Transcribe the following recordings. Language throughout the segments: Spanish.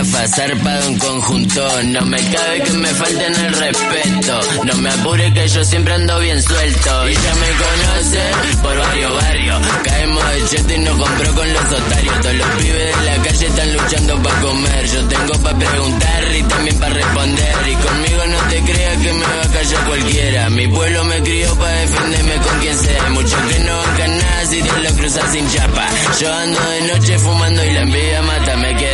Visera, gafas, zarpado en conjunto. No me cabe que me falten el respeto. No me apure que yo siempre ando bien suelto. Y ya me conocen por varios barrios. Caemos de cheto y nos compró con los otarios. Todos los pibes de la calle están luchando para comer. Yo tengo para preguntar y también para responder. Y conmigo no te creas que me va a callar cualquiera. Mi pueblo me crió para defenderme con quien sea. Muchos que no bancan nada si te lo cruzas sin chapa. Yo ando de noche fumando y la envidia mata. Me quiere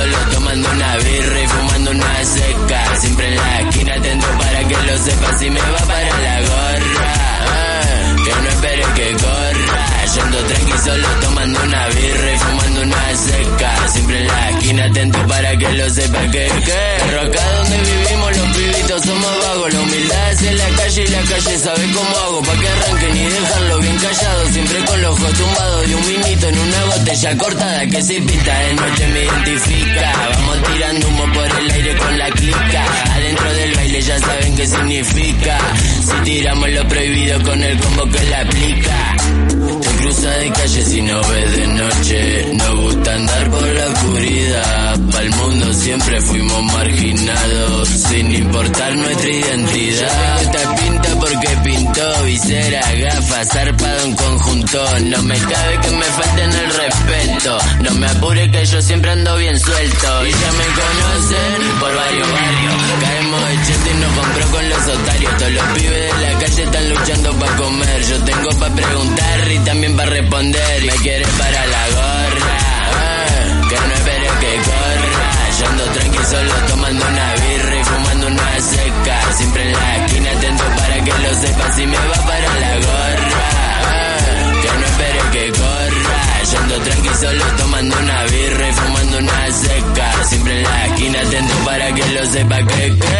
solo tomando una birra y fumando una seca. Siempre en la esquina atento para que lo sepa si me va para la gorra. eh, que no espere que corra. Yo ando tranqui solo tomando una birra y fumando una seca. Siempre en la esquina atento para que lo sepa que que. Pero acá donde vivimos los pibitos somos vagos. La humildad es en la calle y la calle sabe cómo hago. Pa' que arranquen y dejarlo bien callado. Siempre con los ojos tumbados de un vinito en una botella cortada que se pinta de noche me identifica. Vamos tirando humo por el aire con la clica. Adentro del baile ya saben qué significa. Si tiramos lo prohibido con el combo que la aplica. Cruza de calle si no ves de noche. Nos gusta andar por la oscuridad. Pa'l mundo siempre fuimos marginados. Sin importar nuestra identidad. Porque pintó visera, gafas, zarpado en conjunto. No me cabe que me falten el respeto. No me apure que yo siempre ando bien suelto. Y ya me conocen por varios barrios. Caemos de cheto y nos compró con los otarios. Todos los pibes de la calle están luchando para comer. Yo tengo para preguntar y también para responder. Me quiere para la gorra. eh, que no espere que corra. Yo ando tranqui solo tomando una birra y fumando una seca. Siempre en la esquina atento para que lo sepa si me va para la gorra. eh, que no espere que corra. Yo ando tranqui solo tomando una birra y fumando una seca. Siempre en la esquina atento para que lo sepa que que.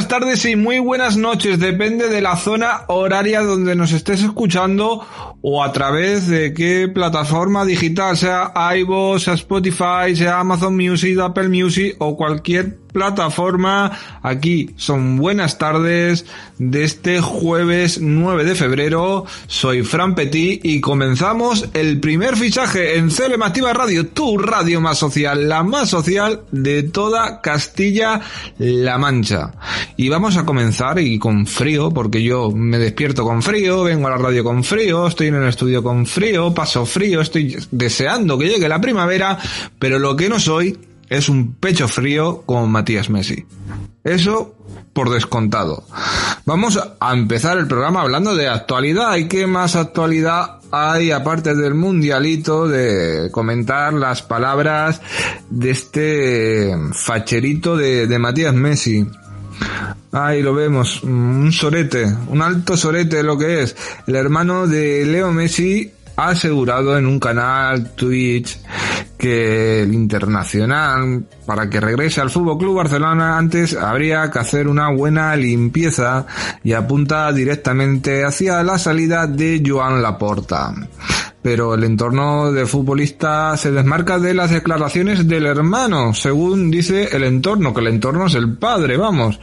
Buenas tardes y muy buenas noches. Depende de la zona horaria donde nos estés escuchando o a través de qué plataforma digital, sea iVoox, sea Spotify, sea Amazon Music, Apple Music o cualquier plataforma. Aquí son buenas tardes de este jueves 9 de febrero. Soy Fran Petit y comenzamos el primer fichaje en CLM Activa Radio, tu radio más social, la más social de toda Castilla-La Mancha. Y vamos a comenzar y con frío, porque yo me despierto con frío, vengo a la radio con frío, estoy en el estudio con frío, paso frío, estoy deseando que llegue la primavera, pero lo que no soy es un pecho frío como Matías Messi. Eso por descontado. Vamos a empezar el programa hablando de actualidad. ¿Y qué más actualidad hay aparte del mundialito de comentar las palabras de este facherito de, de Matías Messi? Ahí lo vemos, un sorete, un alto sorete lo que es. El hermano de Leo Messi ha asegurado en un canal Twitch que el internacional para que regrese al Fútbol Club Barcelona antes habría que hacer una buena limpieza y apunta directamente hacia la salida de Joan Laporta. Pero el entorno del futbolista se desmarca de las declaraciones del hermano, según dice el entorno, que el entorno es el padre, vamos.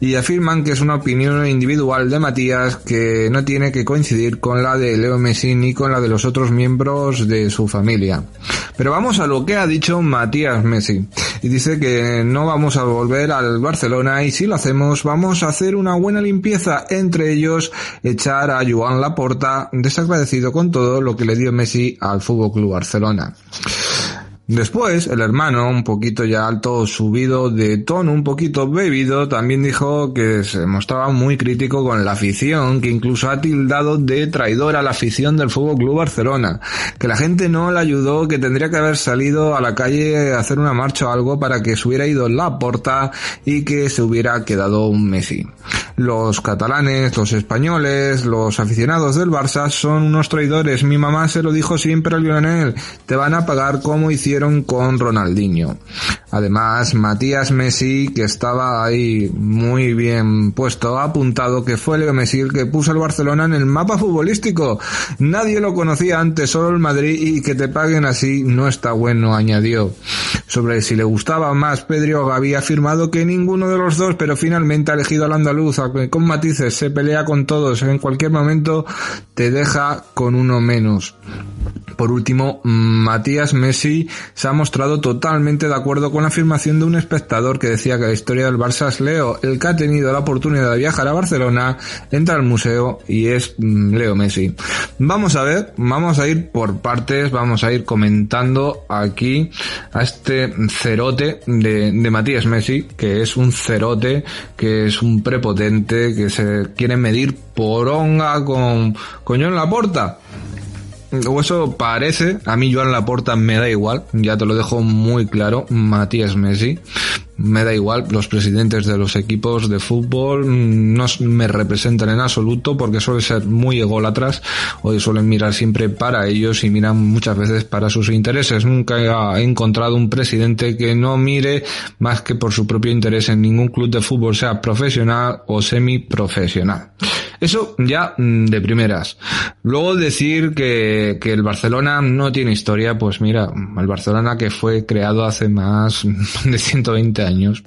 Y afirman que es una opinión individual de Matías que no tiene que coincidir con la de Leo Messi ni con la de los otros miembros de su familia. Pero vamos a lo que ha dicho Matías Messi. Y dice que no vamos a volver al Barcelona y si lo hacemos vamos a hacer una buena limpieza, entre ellos echar a Joan Laporta desagradecido con todo lo que le dio Messi al Fútbol Club Barcelona. Después, el hermano, un poquito ya alto, subido de tono, un poquito bebido, también dijo que se mostraba muy crítico con la afición, que incluso ha tildado de traidor a la afición del Fútbol Club Barcelona, que la gente no le ayudó, que tendría que haber salido a la calle a hacer una marcha o algo para que se hubiera ido la porta y que se hubiera quedado un Messi. Los catalanes, los españoles, los aficionados del Barça son unos traidores. Mi mamá se lo dijo siempre a Lionel, te van a pagar como hicieron con Ronaldinho. Además, Matías Messi, que estaba ahí muy bien puesto, ha apuntado que fue Leo Messi el que puso al Barcelona en el mapa futbolístico. Nadie lo conocía antes, solo el Madrid, y que te paguen así no está bueno, añadió. Sobre si le gustaba más Pedro Gavi ha afirmado que ninguno de los dos, pero finalmente ha elegido al andaluz, con matices, se pelea con todos, en cualquier momento te deja con uno menos. Por último, Matías Messi se ha mostrado totalmente de acuerdo con la afirmación de un espectador que decía que la historia del Barça es Leo, el que ha tenido la oportunidad de viajar a Barcelona, entra al museo y es mm, Leo Messi. Vamos a ver, vamos a ir por partes, vamos a ir comentando aquí a este cerote de, Matías Messi, que es un cerote, que es un prepotente, que se quiere medir poronga con, con John Laporta o eso parece, a mí Joan Laporta me da igual, ya te lo dejo muy claro, Matías Messi, me da igual, los presidentes de los equipos de fútbol no me representan en absoluto porque suelen ser muy ególatras o suelen mirar siempre para ellos y miran muchas veces para sus intereses. Nunca he encontrado un presidente que no mire más que por su propio interés en ningún club de fútbol, sea profesional o semiprofesional. Eso ya mm, de primeras. Luego decir que, que el Barcelona no tiene historia, pues mira, el Barcelona que fue creado hace más de 120 años.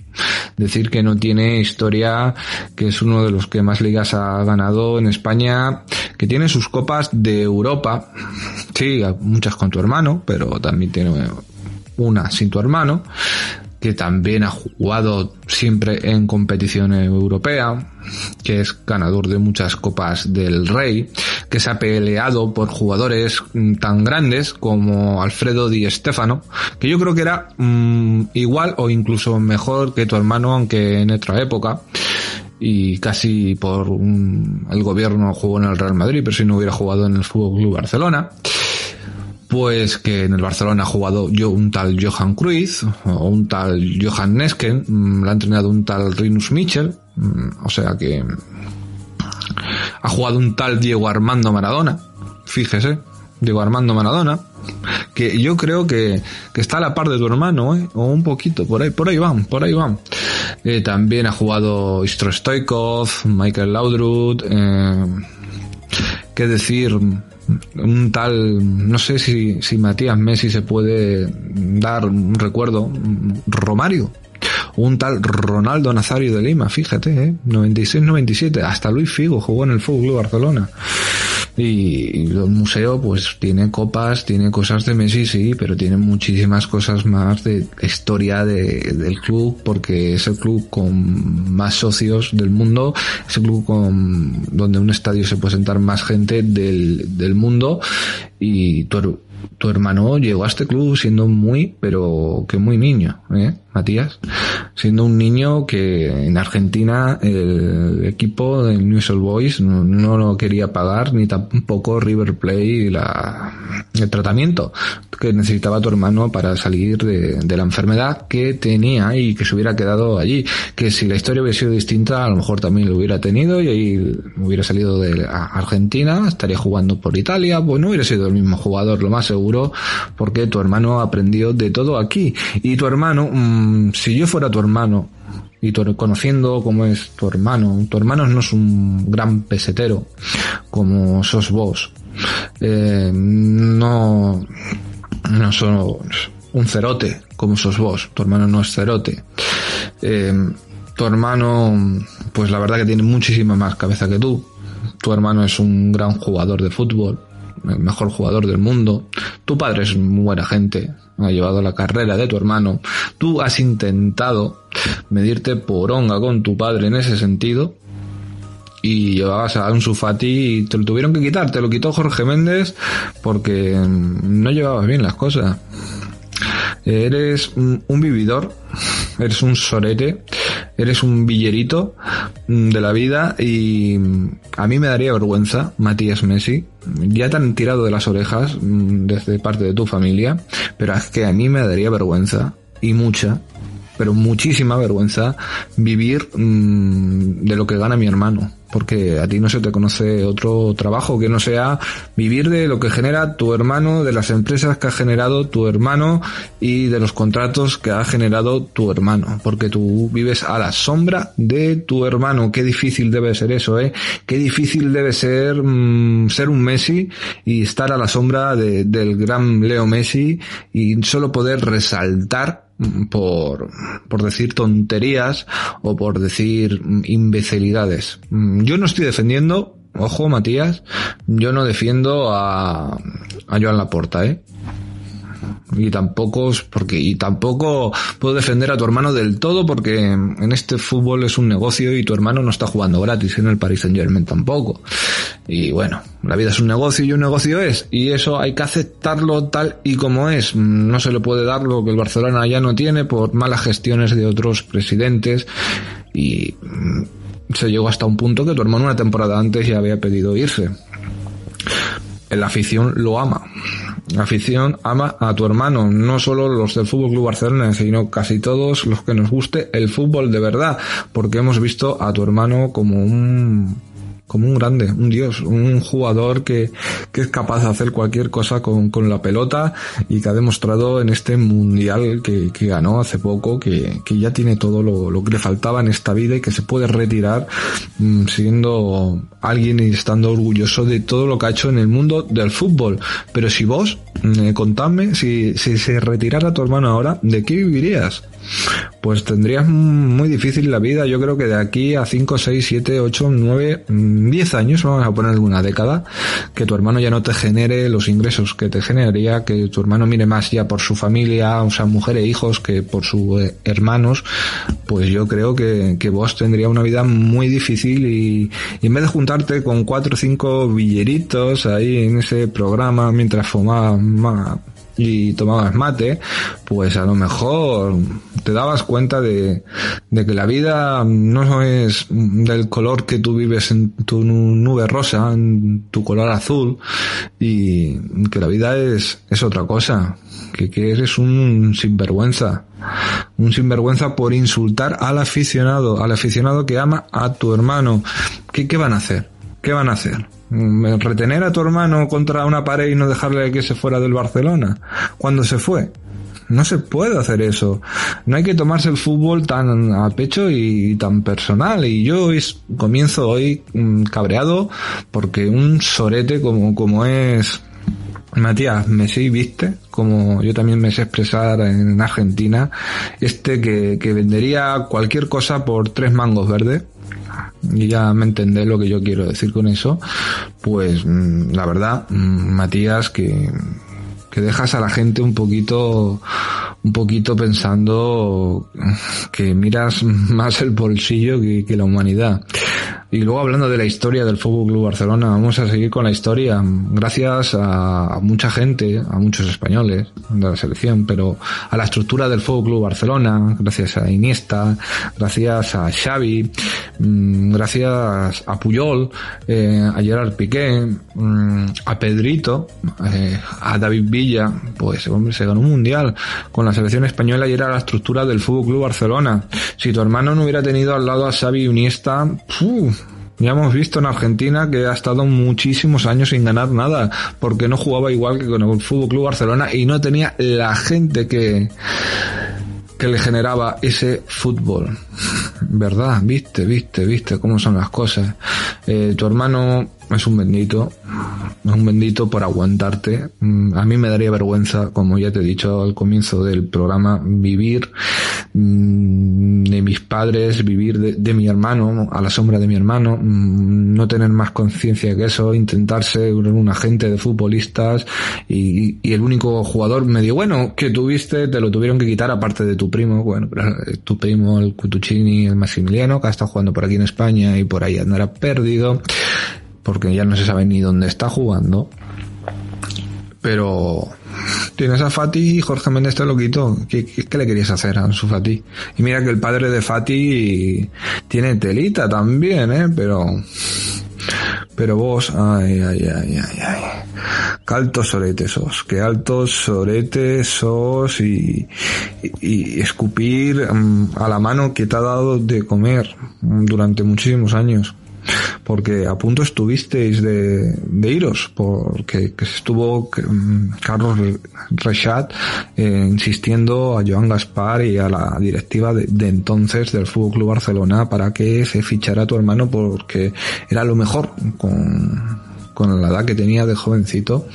Decir que no tiene historia, que es uno de los que más ligas ha ganado en España, que tiene sus copas de Europa. Sí, muchas con tu hermano, pero también tiene una sin tu hermano que también ha jugado siempre en competición europea, que es ganador de muchas copas del Rey, que se ha peleado por jugadores mm, tan grandes como Alfredo Di Stefano, que yo creo que era mm, igual o incluso mejor que tu hermano, aunque en otra época y casi por el gobierno jugó en el Real Madrid, pero si no hubiera jugado en el Fútbol Club Barcelona pues que en el Barcelona ha jugado yo un tal Johan Cruyff o un tal Johan Nesken, mm, la ha entrenado un tal Rinus Michel, mm, o sea que ha jugado un tal Diego Armando Maradona, fíjese, Diego Armando Maradona, que yo creo que, está a la par de tu hermano, ¿eh? o un poquito, por ahí, por ahí van, por ahí van. Eh, también ha jugado Istro Stoikov, Michael Laudrup, eh, qué decir, un tal, no sé si, si Matías Messi se puede dar un recuerdo, Romario, un tal Ronaldo Nazario de Lima, fíjate, ¿eh? 96-97, hasta Luis Figo jugó en el Fútbol Barcelona. Y, el museo pues tiene copas, tiene cosas de Messi, sí, pero tiene muchísimas cosas más de historia del club, porque es el club con más socios del mundo, es el club con donde un estadio se puede sentar más gente del, del mundo y tu, tu hermano llegó a este club siendo muy, pero que muy niño, ¿eh? Matías, siendo un niño que en Argentina el equipo del New Old Boys no, lo quería pagar ni tampoco River Play la, el tratamiento que necesitaba tu hermano para salir de, la enfermedad que tenía y que se hubiera quedado allí. Que si la historia hubiera sido distinta, a lo mejor también lo hubiera tenido y ahí hubiera salido de Argentina, estaría jugando por Italia, pues no hubiera sido el mismo jugador, lo más seguro, porque tu hermano aprendió de todo aquí. Y tu hermano, mm, si yo fuera tu hermano, y tu, conociendo cómo es tu hermano, tu hermano no es un gran pesetero como sos vos, eh, no, no son un cerote como sos vos, tu hermano no es cerote. Eh, tu hermano, pues la verdad que tiene muchísima más cabeza que tú. Tu hermano es un gran jugador de fútbol, el mejor jugador del mundo. Tu padre es muy buena gente, ha llevado la carrera de tu hermano. Tú has intentado medirte por onga con tu padre en ese sentido y llevabas a un Fati y te lo tuvieron que quitar, te lo quitó Jorge Méndez porque no llevabas bien las cosas. Eres un vividor, eres un sorete, eres un villerito de la vida y a mí me daría vergüenza, Matías Messi, ya te han tirado de las orejas desde parte de tu familia, pero es que a mí me daría vergüenza y mucha pero muchísima vergüenza vivir mm, de lo que gana mi hermano porque a ti no se te conoce otro trabajo que no sea vivir de lo que genera tu hermano, de las empresas que ha generado tu hermano y de los contratos que ha generado tu hermano, porque tú vives a la sombra de tu hermano. Qué difícil debe ser eso, ¿eh? Qué difícil debe ser mm, ser un Messi y estar a la sombra del gran Leo Messi y solo poder resaltar por, por decir tonterías o por decir imbecilidades. Yo no estoy defendiendo, ojo Matías, yo no defiendo a, a Joan Laporta, ¿eh? Y tampoco porque y tampoco puedo defender a tu hermano del todo porque en este fútbol es un negocio y tu hermano no está jugando gratis en el Paris Saint Germain tampoco. Y bueno la vida es un negocio y un negocio es y eso hay que aceptarlo tal y como es. No se le puede dar lo que el Barcelona ya no tiene por malas gestiones de otros presidentes y mm, se llegó hasta un punto que tu hermano una temporada antes ya había pedido irse. La afición lo ama afición ama a tu hermano, no solo los del Fútbol Club Barcelona, sino casi todos los que nos guste el fútbol de verdad, porque hemos visto a tu hermano como un como un grande, un dios, un jugador que, que es capaz de hacer cualquier cosa con, con, la pelota y que ha demostrado en este mundial que, que ganó hace poco que, que ya tiene todo lo, lo, que le faltaba en esta vida y que se puede retirar mmm, siendo alguien y estando orgulloso de todo lo que ha hecho en el mundo del fútbol. Pero si vos, eh, contadme, si, si se retirara tu hermano ahora, ¿de qué vivirías? pues tendrías muy difícil la vida. Yo creo que de aquí a 5, 6, 7, 8, 9, 10 años, vamos a poner alguna década, que tu hermano ya no te genere los ingresos que te generaría, que tu hermano mire más ya por su familia, o sea, mujer e hijos, que por sus eh, hermanos, pues yo creo que, vos tendría una vida muy difícil y, en vez de juntarte con cuatro o cinco villeritos ahí en ese programa mientras fumaba y tomabas mate, pues a lo mejor te dabas cuenta de, de, que la vida no es del color que tú vives en tu nube rosa, en tu color azul, y que la vida es, es otra cosa, que, que eres un sinvergüenza, un sinvergüenza por insultar al aficionado, al aficionado que ama a tu hermano. ¿Qué, qué van a hacer? ¿Qué van a hacer? Retener a tu hermano contra una pared y no dejarle que se fuera del Barcelona cuando se fue. No se puede hacer eso. No hay que tomarse el fútbol tan a pecho y tan personal. Y yo comienzo hoy mm, cabreado porque un sorete como, como es Matías Messi, viste, como yo también me sé expresar en Argentina, este que, que vendería cualquier cosa por tres mangos verdes y ya me entendé lo que yo quiero decir con eso, pues mm, la verdad, mm, Matías, que, que dejas a la gente un poquito, un poquito pensando que miras más el bolsillo que la humanidad. Y luego hablando de la historia del Fútbol Club Barcelona, vamos a seguir con la historia. Gracias a, mucha gente, a muchos españoles de la selección, pero a la estructura del Fútbol Club Barcelona, gracias a Iniesta, gracias a Xavi, mm, gracias a Puyol, eh, a Gerard Piqué, mm, a Pedrito, eh, a David Villa, pues hombre, se ganó un mundial con la selección española y era la estructura del Fútbol Club Barcelona. Si tu hermano no hubiera tenido al lado a Xavi Iniesta, ya hemos visto en Argentina que ha estado muchísimos años sin ganar nada, porque no jugaba igual que con el Fútbol Club Barcelona y no tenía la gente que, que le generaba ese fútbol. ¿Verdad? Viste, viste, viste cómo son las cosas. Eh, tu hermano es un bendito, es un bendito por aguantarte. Mm, a mí me daría vergüenza, como ya te he dicho al comienzo del programa, vivir mm, de mis padres, vivir de, mi hermano, a la sombra de mi hermano, mm, no tener más conciencia que eso, intentar ser un agente de futbolistas y, el único jugador medio bueno que tuviste te lo tuvieron que quitar aparte de tu primo, bueno, tu primo el Cutuccini, el Maximiliano, que ha estado jugando por aquí en España y por ahí andará perdido porque ya no se sabe ni dónde está jugando. Pero tienes a Fati y Jorge Méndez te lo quitó. ¿Qué, ¿Qué, le querías hacer a su Fati? Y mira que el padre de Fati tiene telita también, ¿eh? Pero... Pero vos, ay, ay, ay, ay, ay. Qué altos soretes sos, qué altos soretes sos y, y, escupir mm, a la mano que te ha dado de comer durante muchísimos años porque a punto estuvisteis de, iros, porque que estuvo mm, Carlos Rechat eh, insistiendo a Joan Gaspar y a la directiva de, entonces del Fútbol Club Barcelona para que se fichara tu hermano porque era lo mejor con, con la edad que tenía de jovencito,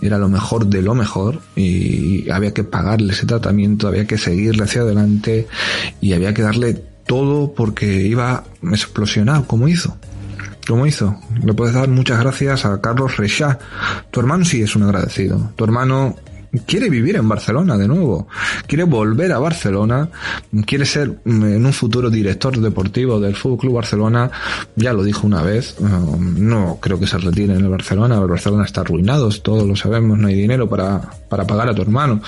era lo mejor de lo mejor y había que pagarle ese tratamiento, había que seguirle hacia adelante y había que darle todo porque iba a explosionar como hizo. ¿Cómo hizo? Le puedes dar muchas gracias a Carlos Rechá. Tu hermano sí es un agradecido. Tu hermano quiere vivir en Barcelona de nuevo, quiere volver a Barcelona, quiere ser mm, en un futuro director deportivo del Fútbol Barcelona, ya lo dijo una vez, um, no creo que se retire en el Barcelona, el Barcelona está arruinado, todos lo sabemos, no hay dinero para, para pagar a tu hermano.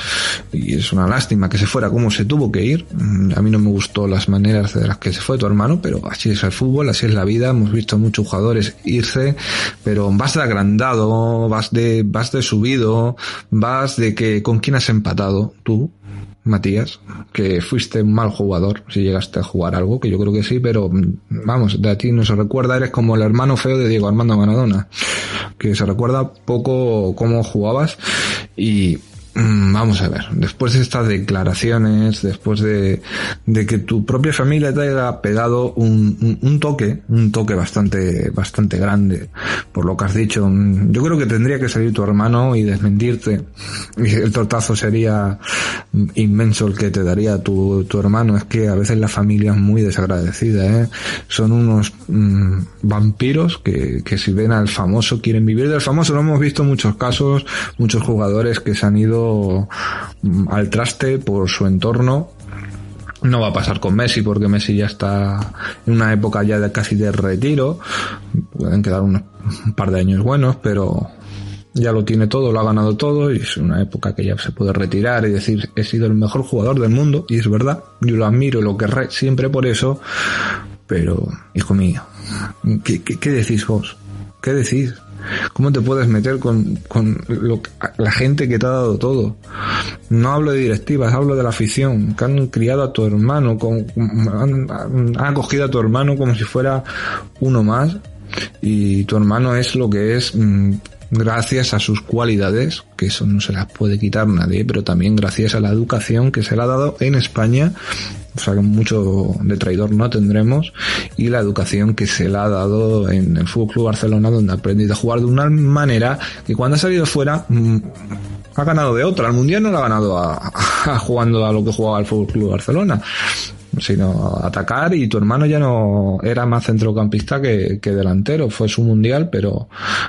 Y es una lástima que se fuera como se tuvo que ir, mm, a mí no me gustó las maneras de las que se fue tu hermano, pero así es el fútbol, así es la vida, hemos visto muchos jugadores irse, pero vas de agrandado, vas de, vas de subido, vas de que con quién has empatado tú, Matías, que fuiste un mal jugador si llegaste a jugar algo, que yo creo que sí, pero mm, vamos, de a ti no se recuerda, eres como el hermano feo de Diego Armando Maradona, que se recuerda poco cómo jugabas y vamos a ver, después de estas declaraciones, después de, de que tu propia familia te haya pegado un, un, toque, un toque bastante, bastante grande, por lo que has dicho, mm, yo creo que tendría que salir tu hermano y desmentirte. Y el tortazo sería inmenso el que te daría tu, tu hermano. Es que a veces la familia es muy desagradecida, ¿eh? Son unos mm, vampiros que, que si ven al famoso quieren vivir del famoso. Lo hemos visto en muchos casos, muchos jugadores que se han ido Mm, al traste por su entorno. No va a pasar con Messi porque Messi ya está en una época ya de casi de retiro. Pueden quedar un par de años buenos, pero ya lo tiene todo, lo ha ganado todo y es una época que ya se puede retirar y decir he sido el mejor jugador del mundo y es verdad, yo lo admiro y lo querré siempre por eso, pero hijo mío, ¿qué, qué decís vos? ¿Qué decís? ¿Cómo te puedes meter con, con lo, la gente que te ha dado todo? No hablo de directivas, hablo de la afición, que han criado a tu hermano, con, han, han acogido a tu hermano como si fuera uno más y tu hermano es lo que es mm, gracias a sus cualidades, que eso no se las puede quitar nadie, pero también gracias a la educación que se le ha dado en España o sea que mucho de traidor no tendremos, y la educación que se le ha dado en el Fútbol Club Barcelona, donde ha aprendido a jugar de una manera que cuando ha salido fuera mm, ha ganado de otra. El mundial no lo ha ganado a, jugando a lo que jugaba el Fútbol Club Barcelona sino atacar y tu hermano ya no era más centrocampista que, que, delantero, fue su mundial, pero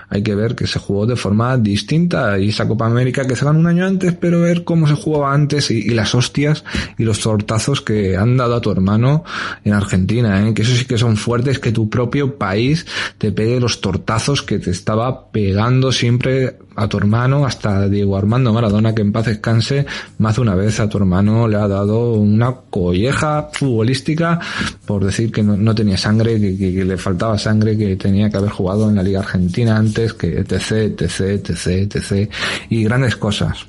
hay que ver que se jugó de forma distinta y esa Copa América que se ganó un año antes, pero ver cómo se jugaba antes y, las hostias y los tortazos que han dado a tu hermano en Argentina, ¿eh? que eso sí que son fuertes, que tu propio país te pegue los tortazos que te estaba pegando siempre a tu hermano, hasta Diego Armando Maradona, que en paz descanse, más de una vez a tu hermano le ha dado una colleja futbolística por decir que no, tenía sangre, que, le faltaba sangre, que tenía que haber jugado en la Liga Argentina antes, que etc, etc, etc, etc, y grandes cosas.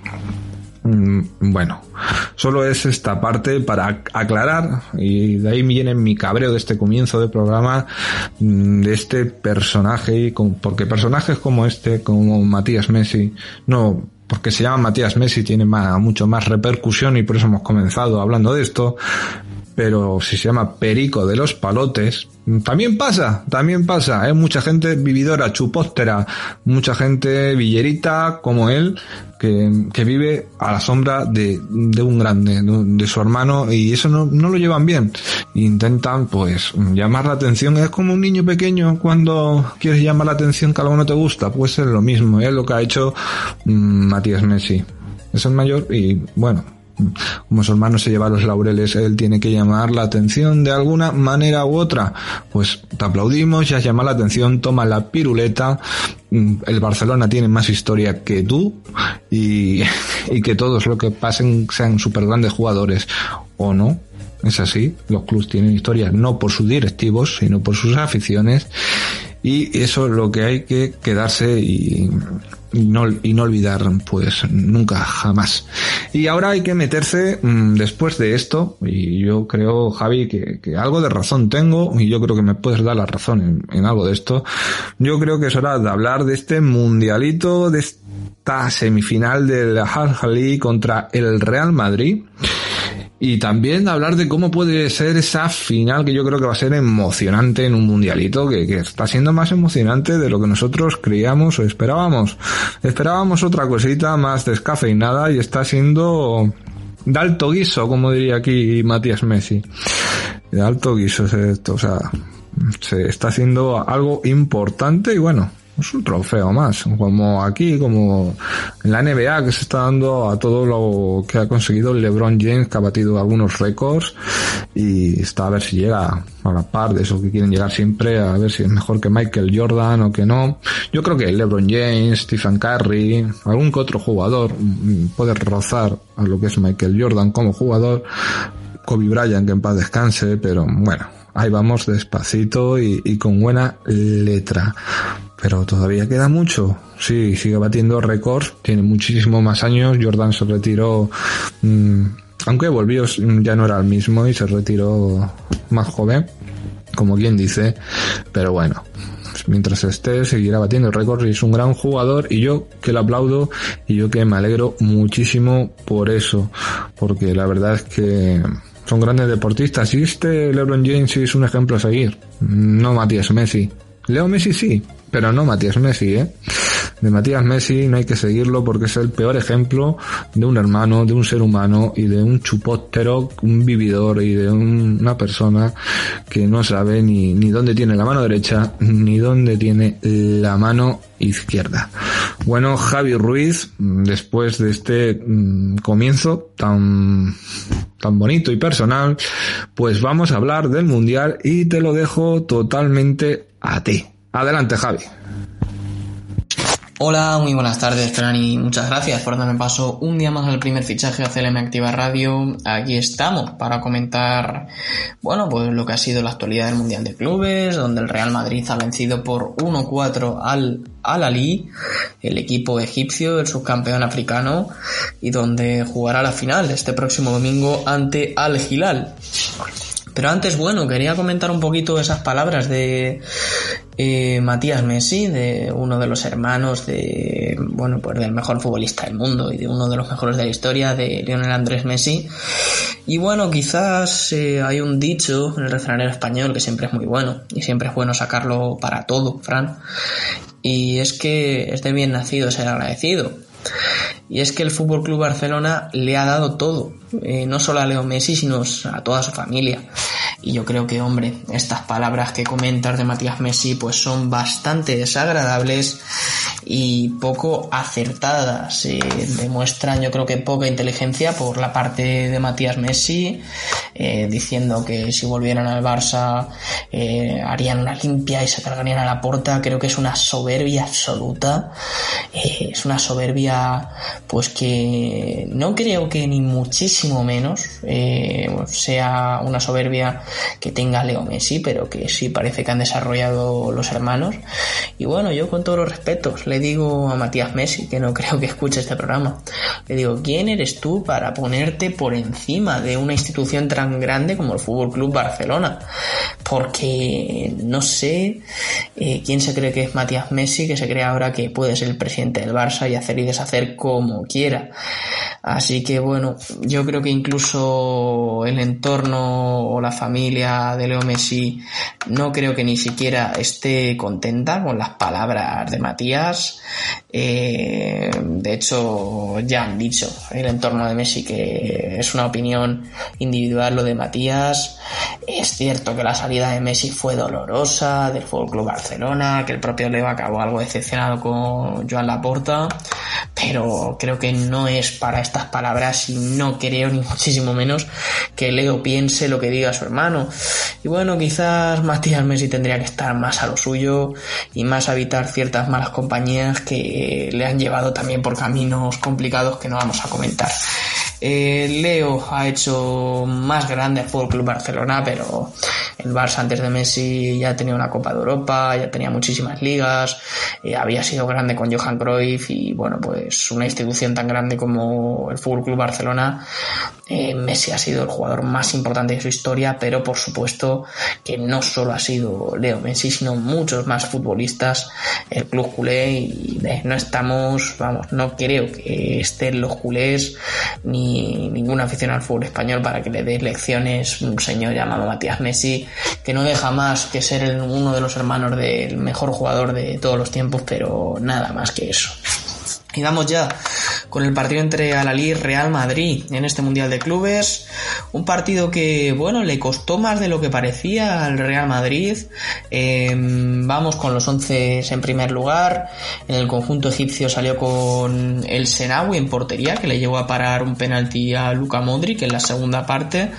Mm, bueno, solo es esta parte para aclarar y de ahí viene mi cabreo de este comienzo de programa mm, de este personaje porque personajes como este, como Matías Messi, no porque se llama Matías Messi tiene mucho más repercusión y por eso hemos comenzado hablando de esto, pero si se llama Perico de los Palotes, también pasa, también pasa. Hay mucha gente vividora, chupóstera, mucha gente villerita como él, que, que vive a la sombra de, de un grande, de, su hermano, y eso no, no lo llevan bien. Intentan, pues, llamar la atención. Es como un niño pequeño cuando quieres llamar la atención que algo no te gusta. Pues es lo mismo, es lo que ha hecho mm, Matías Messi. Es el mayor y, bueno, su hermano se lleva los laureles, él tiene que llamar la atención de alguna manera u otra. Pues te aplaudimos, ya llama la atención, toma la piruleta. Mm, el Barcelona tiene más historia que tú y, que todos lo que pasen sean super grandes jugadores o no. Es así, los clubes tienen historia no por sus directivos, sino por sus aficiones y eso es lo que hay que quedarse y, no, y no olvidar pues nunca jamás. Y ahora hay que meterse mm, después de esto y yo creo Javi que, algo de razón tengo y yo creo que me puedes dar la razón en, algo de esto. Yo creo que es hora de hablar de este mundialito de esta semifinal de la Al contra el Real Madrid y también hablar de cómo puede ser esa final que yo creo que va a ser emocionante en un mundialito, que, que, está siendo más emocionante de lo que nosotros creíamos o esperábamos. Esperábamos otra cosita más descafeinada y está siendo de alto guiso, como diría aquí Matías Messi. De alto guiso es esto, o sea, se está haciendo algo importante y bueno, es un trofeo más, como aquí, como en la NBA que se está dando a todo lo que ha conseguido LeBron James, que ha batido algunos récords y está a ver si llega a la par de eso que quieren llegar siempre, a ver si es mejor que Michael Jordan o que no. Yo creo que LeBron James, Stephen Curry, algún que otro jugador puede rozar a lo que es Michael Jordan como jugador, Kobe Bryant que en paz descanse, pero bueno, ahí vamos despacito y, con buena letra. Pero todavía queda mucho. Sí, sigue batiendo récords, tiene muchísimo más años. Jordan se retiró, mmm, aunque volvió, ya no era el mismo y se retiró más joven, como quien dice. Pero bueno, mientras esté seguirá batiendo récords y es un gran jugador y yo que lo aplaudo y yo que me alegro muchísimo por eso. Porque la verdad es que son grandes deportistas. Y este LeBron James es un ejemplo a seguir. No Matías Messi. Leo Messi sí, pero no Matías Messi, ¿eh? De Matías Messi no hay que seguirlo porque es el peor ejemplo de un hermano, de un ser humano y de un chupótero, un vividor y de un, una persona que no sabe ni, ni dónde tiene la mano derecha ni dónde tiene la mano izquierda. Bueno, Javi Ruiz, después de este mmm, comienzo tan tan bonito y personal, pues vamos a hablar del Mundial y te lo dejo totalmente a ti. Adelante, Javi. Hola, muy buenas tardes, Fran, muchas gracias por darme paso un día más al primer fichaje de CLM Activa Radio. Aquí estamos para comentar, bueno, pues lo que ha sido la actualidad del Mundial de Clubes, donde el Real Madrid ha vencido por 1-4 al Al-Ali, el equipo egipcio, el subcampeón africano, y donde jugará la final este próximo domingo ante Al-Hilal. Pero antes, bueno, quería comentar un poquito esas palabras de eh, Matías Messi, de uno de los hermanos de, bueno, pues del mejor futbolista del mundo y de uno de los mejores de la historia, de Lionel Andrés Messi. Y bueno, quizás eh, hay un dicho en el refranero español que siempre es muy bueno y siempre es bueno sacarlo para todo, Fran. Y es que es de bien nacido ser agradecido. Y es que el Fútbol Club Barcelona le ha dado todo, eh, no solo a Leo Messi, sino a toda su familia. Y yo creo que, hombre, estas palabras que comentas de Matías Messi, pues son bastante desagradables y poco acertadas. Eh, demuestran, yo creo que poca inteligencia por la parte de Matías Messi, eh, diciendo que si volvieran al Barça eh, harían una limpia y se cargarían a la puerta. Creo que es una soberbia absoluta. es una soberbia, pues que no creo que ni muchísimo menos sea una soberbia que tenga Leo Messi, pero que sí parece que han desarrollado los hermanos. Y bueno, yo con todos los respetos le digo a Matías Messi, que no creo que escuche este programa, le digo, ¿quién eres tú para ponerte por encima de una institución tan grande como el Fútbol Club Barcelona. Porque no sé eh, quién se cree que es Matías Messi, que se cree ahora que puede ser el presidente del Barça y hacer y deshacer como quiera. Así que bueno, yo creo que incluso el entorno o la familia de Leo Messi no creo que ni siquiera esté contenta con las palabras de Matías. Eh, de hecho, ya han dicho el entorno de Messi que es una opinión individual lo de Matías. Es cierto que la salida de Messi fue dolorosa del Fútbol Club Barcelona, que el propio Leo acabó algo decepcionado con Joan Laporta, pero creo que no es para estas palabras y no creo ni muchísimo menos que Leo piense lo que diga su hermano. Y bueno, quizás Matías Messi tendría que estar más a lo suyo y más evitar ciertas malas compañías que le han llevado también por caminos complicados que no vamos a comentar. Eh, Leo ha hecho más grande al Fútbol Club Barcelona, pero el Barça antes de Messi ya tenía una Copa de Europa, ya tenía muchísimas ligas, eh, había sido grande con Johan Cruyff y bueno, pues una institución tan grande como el Fútbol Club Barcelona eh, Messi ha sido el jugador más importante de su historia, pero por supuesto que no solo ha sido Leo Messi, sino muchos más futbolistas, el club culé, y no estamos, vamos, no creo que estén los culés ni ninguna afición al fútbol español para que le dé lecciones un señor llamado Matías Messi, que no deja más que ser uno de los hermanos del mejor jugador de todos los tiempos, pero nada más que eso. Y vamos ya con el partido entre Alalí y Real Madrid en este Mundial de Clubes. Un partido que, bueno, le costó más de lo que parecía al Real Madrid. Em, vamos con los 11 en primer lugar. En el conjunto egipcio salió con el Senawi en portería, que le llevó a parar un penalti a Luka Modric en la segunda parte.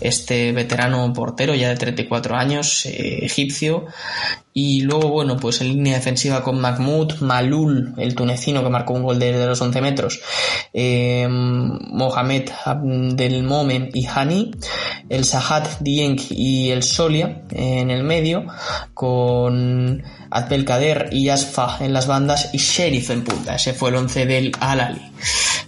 Este veterano portero, ya de 34 años, eh, egipcio, y luego, bueno, pues en línea defensiva con Mahmoud, Malul, el tunecino que marcó un gol desde los 11 metros, eh, Mohamed del Momen y Hani, el Sahat Dieng y el Solia en el medio, con Abdelkader y Asfa en las bandas y Sheriff en punta. Ese fue el 11 del Al-Ali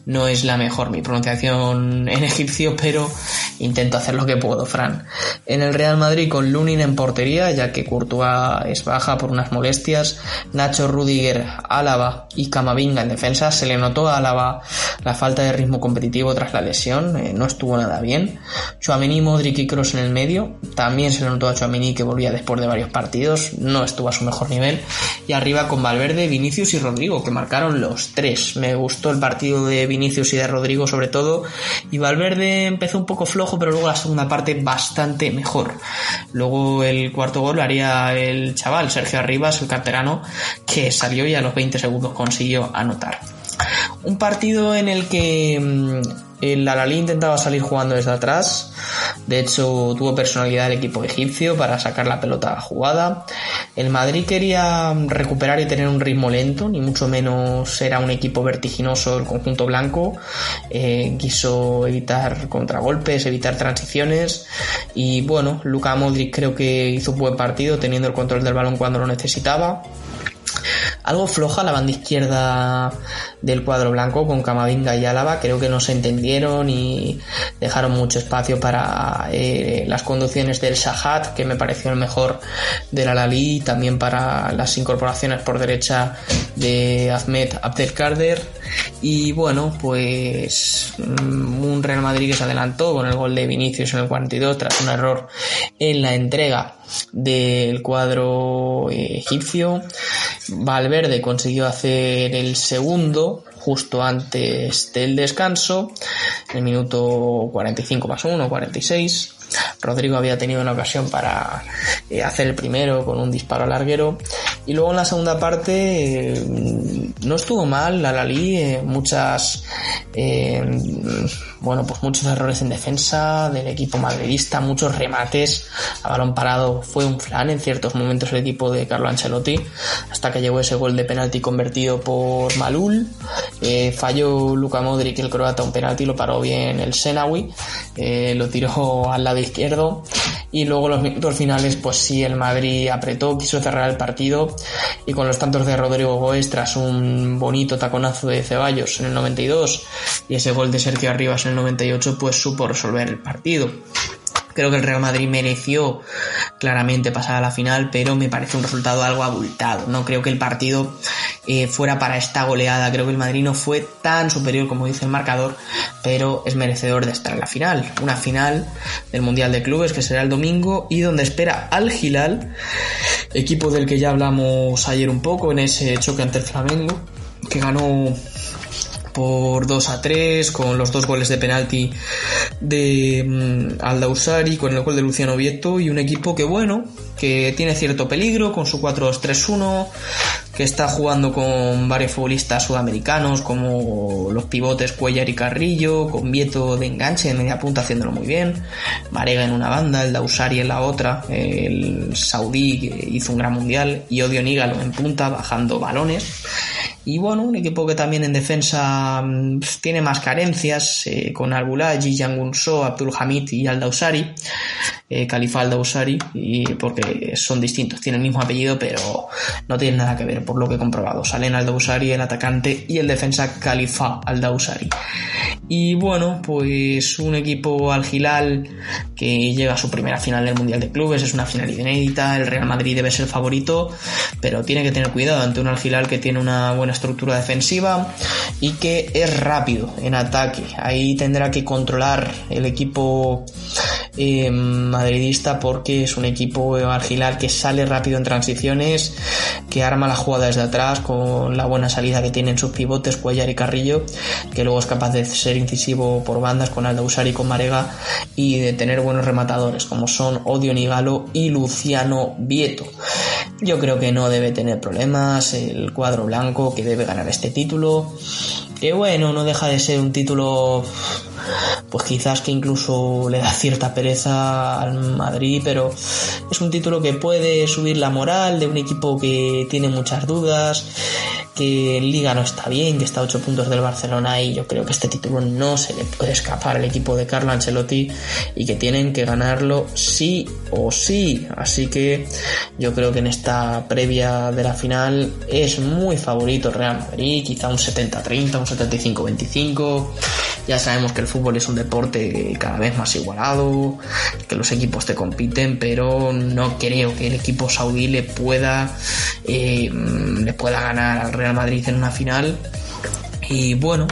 no es la mejor mi pronunciación en egipcio, pero intento hacer lo que puedo, Fran. En el Real Madrid con Lunin en portería, ya que Courtois es baja por unas molestias, Nacho Rudiger, Álava y Camavinga en defensa, se le notó a Álava la falta de ritmo competitivo tras la lesión, eh, no estuvo nada bien. Chouameni, Modric y Kroos en el medio, también se le notó a Chouameni que volvía después de varios partidos, no estuvo a su mejor nivel. Y arriba con Valverde, Vinicius y Rodrigo, que marcaron los tres. Me gustó el partido de Vinicius Vinicius y de Rodrigo sobre todo. Y Valverde empezó un poco flojo, pero luego la segunda parte bastante mejor. Luego el cuarto gol lo haría el chaval Sergio Arribas, el carterano, que salió y a los 20 segundos consiguió anotar. Un partido en el que mm, el Alalí intentaba salir jugando desde atrás. De hecho, tuvo personalidad el equipo egipcio para sacar la pelota jugada. El Madrid quería recuperar y tener un ritmo lento, ni mucho menos era un equipo vertiginoso el conjunto blanco. Eh, quiso evitar contragolpes, evitar transiciones. Y bueno, Luka Modric creo que hizo un buen partido teniendo el control del balón cuando lo necesitaba. Algo floja la banda izquierda del cuadro blanco con Camavinga y Álava. Creo que no se entendieron y dejaron mucho espacio para eh, las conducciones del Shahat, que me pareció el mejor del Alali, también para las incorporaciones por derecha de Ahmed Abdelkader. Y bueno, pues mm, un Real Madrid que se adelantó con el gol de Vinicius en el 42 tras un error en la entrega del cuadro egipcio. Valverde consiguió hacer el segundo justo antes del descanso, en el minuto 45 más 1, 46. Rodrigo había tenido una ocasión para eh, hacer el primero con un disparo larguero y luego en la segunda parte eh, no estuvo mal la Lali, eh, muchas bueno pues muchos errores en defensa del equipo madridista, muchos remates a balón parado, fue un flan en ciertos momentos el equipo de Carlo Ancelotti hasta que llegó ese gol de penalti convertido por Malul, falló Luka Modric el croata un penalti, lo paró bien el Senawi, lo tiró al lado izquierdo. Y luego los minutos finales pues sí el Madrid apretó, quiso cerrar el partido. Y con los tantos de Rodrigo Goes tras un bonito taconazo de Ceballos en el 92 y ese gol de Sergio Arribas el 98 pues supo resolver el partido. Creo que el Real Madrid mereció claramente pasar a la final, pero me parece un resultado algo abultado. No creo que el partido eh, fuera para esta goleada. Creo que el Madrid no fue tan superior como dice el marcador, pero es merecedor de estar en la final. Una final del Mundial de Clubes que será el domingo y donde espera al Gilal, equipo del que ya hablamos ayer un poco en ese choque ante el Flamengo, que ganó por 2 a 3 con los dos goles de penalti de mm, Aldausari con el gol de Luciano Vieto y un equipo que bueno, que tiene cierto peligro con su 4-2-3-1, que está jugando con varios futbolistas sudamericanos como los pivotes Cuellar y Carrillo, con Vieto de enganche en media punta haciéndolo muy bien, Marega en una banda, el Dausari en la otra, el Saudí que hizo un gran mundial y Odio Nígalo en punta bajando balones. Y bueno, un equipo que también en defensa tiene más carencias, eh, con Albulaji, So, Abdul Hamid y Aldausari, eh, Khalifa Aldausari, porque son distintos, tienen el mismo apellido, pero no tienen nada que ver, por lo que he comprobado. Salen Aldausari, el atacante, y el defensa Khalifa Aldausari. Y bueno, pues un equipo al Gilal que llega a su primera final del Mundial de Clubes, es una final inédita, el Real Madrid debe ser favorito, pero tiene que tener cuidado ante un Al Gilal que tiene una buena estructura defensiva y que es rápido en ataque. Ahí tendrá que controlar el equipo eh, madridista porque es un equipo argilar que sale rápido en transiciones, que arma la jugada desde atrás con la buena salida que tienen sus pivotes, Cuellar y Carrillo, que luego es capaz de ser incisivo por bandas con Aldausar y con Marega y de tener buenos rematadores como son Odio Nigalo y Luciano Vieto. Yo creo que no debe tener problemas el cuadro blanco que debe ganar este título. Que bueno, no deja de ser un título pues quizás que incluso le da cierta pereza al Madrid, pero es un título que puede subir la moral de un equipo que tiene muchas dudas, que en Liga no está bien, que está a 8 puntos del Barcelona y yo creo que este título no se le puede escapar al equipo de Carlo Ancelotti y que tienen que ganarlo sí o sí. Así que yo creo que en esta previa de la final es muy favorito Real Madrid, quizá un 70-30, un 75-25. Ya sabemos que el fútbol es un deporte cada vez más igualado, que los equipos te compiten, pero no creo que el equipo saudí le pueda, eh, le pueda ganar al Real Madrid en una final y bueno,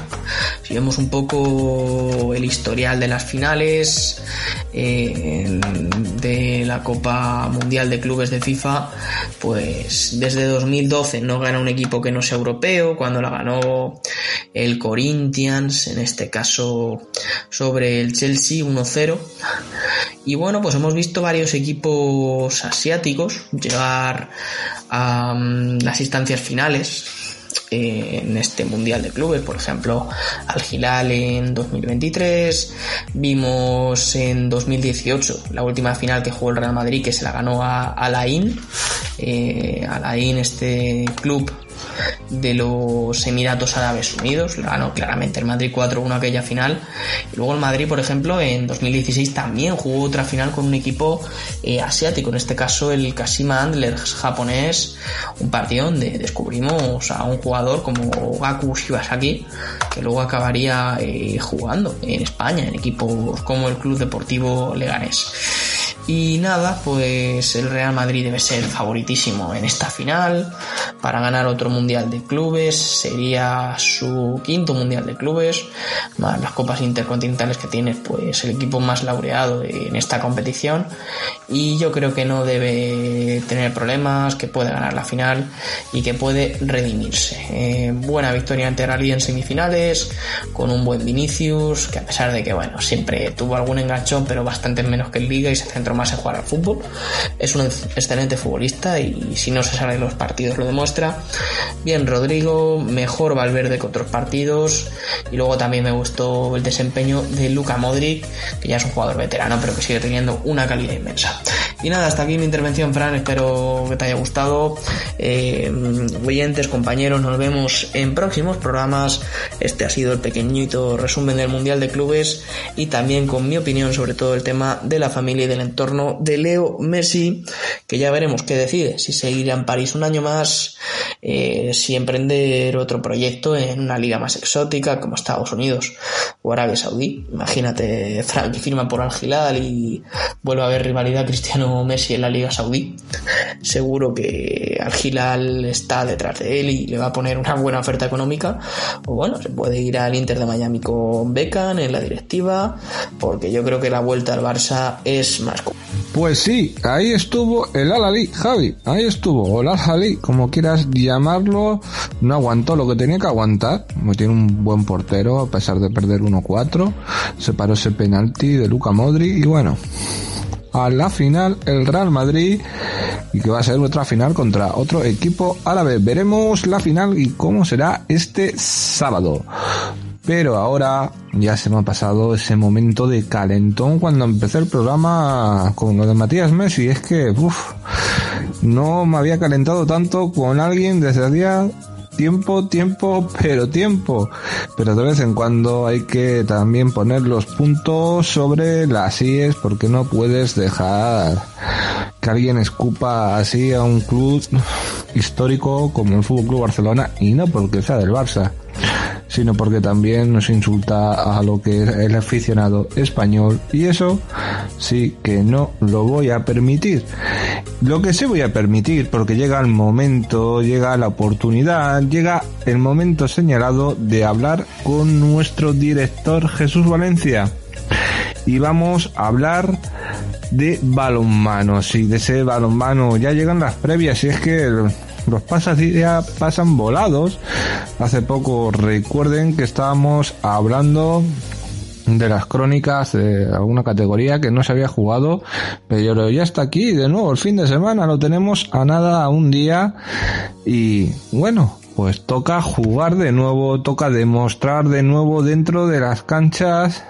si vemos un poco el historial de las finales eh, de la Copa Mundial de Clubes de FIFA, pues desde 2012 no gana un equipo que no sea europeo, cuando la ganó el Corinthians, en este caso sobre el Chelsea 1-0. Y bueno, pues hemos visto varios equipos asiáticos llegar a mm, las instancias finales en este Mundial de Clubes, por ejemplo, al Gilal en 2023, vimos en 2018 la última final que jugó el Real Madrid que se la ganó a Alain, eh, Alain este club de los Emiratos Árabes Unidos, ganó claramente el Madrid 4-1 aquella final. Y luego el Madrid, por ejemplo, en 2016 también jugó otra final con un equipo eh, asiático, en este caso el Kashima Antlers japonés, un partido donde descubrimos a un jugador como Gaku Shibasaki, que luego acabaría eh, jugando en España, en equipos como el Club Deportivo Leganés. Y nada, pues el Real Madrid debe ser favoritísimo en esta final para ganar otro Mundial de Clubes. Sería su quinto Mundial de Clubes, más las copas intercontinentales que tiene, pues el equipo más laureado en esta competición. Y yo creo que no debe tener problemas, que puede ganar la final y que puede redimirse. Eh, buena victoria ante Rally en semifinales, con un buen Vinicius, que a pesar de que, bueno, siempre tuvo algún enganchón, pero bastante menos que en Liga y se centró más en jugar al fútbol. Es un excelente futbolista y si no se sale de los partidos lo demuestra. Bien, Rodrigo, mejor Valverde que otros partidos. Y luego también me gustó el desempeño de Luka Modric, que ya es un jugador veterano, pero que sigue teniendo una calidad inmensa. Y nada, hasta aquí mi intervención, Fran. Espero que te haya gustado. Eh, oyentes, compañeros, nos vemos en próximos programas. Este ha sido el pequeñito resumen del Mundial de Clubes y también con mi opinión sobre todo el tema de la familia y del entorno de Leo Messi, que ya veremos qué decide, si seguir en París un año más, eh, si emprender otro proyecto en una liga más exótica como Estados Unidos o Arabia Saudí. Imagínate, Frank firma por Al Hilal y vuelve a haber rivalidad Cristiano Messi en la liga saudí. Seguro que Al Hilal está detrás de él y le va a poner una buena oferta económica. O bueno, se puede ir al Inter de Miami con Beckham en la directiva, porque yo creo que la vuelta al Barça es más pues sí, ahí estuvo el Al-Ali, Javi, ahí estuvo, o el Al-Ali, como quieras llamarlo, no aguantó lo que tenía que aguantar, tiene un buen portero a pesar de perder 1-4, se paró ese penalti de Luca Modri y bueno, a la final el Real Madrid y que va a ser otra final contra otro equipo árabe. Veremos la final y cómo será este sábado. Pero ahora ya se me ha pasado ese momento de calentón cuando empecé el programa con lo de Matías Messi. Es que, uff, no me había calentado tanto con alguien desde hacía tiempo, tiempo, pero tiempo. Pero de vez en cuando hay que también poner los puntos sobre las IES porque no puedes dejar que alguien escupa así a un club histórico como el Fútbol Club Barcelona y no porque sea del Barça sino porque también nos insulta a lo que es el aficionado español y eso sí que no lo voy a permitir. Lo que sí voy a permitir, porque llega el momento, llega la oportunidad, llega el momento señalado de hablar con nuestro director Jesús Valencia. Y vamos a hablar de balonmano, sí, de ese balonmano. Ya llegan las previas y es que los pasas ya pasan volados. Hace poco recuerden que estábamos hablando de las crónicas de alguna categoría que no se había jugado, pero ya está aquí de nuevo el fin de semana, lo tenemos a nada a un día y bueno, pues toca jugar de nuevo, toca demostrar de nuevo dentro de las canchas,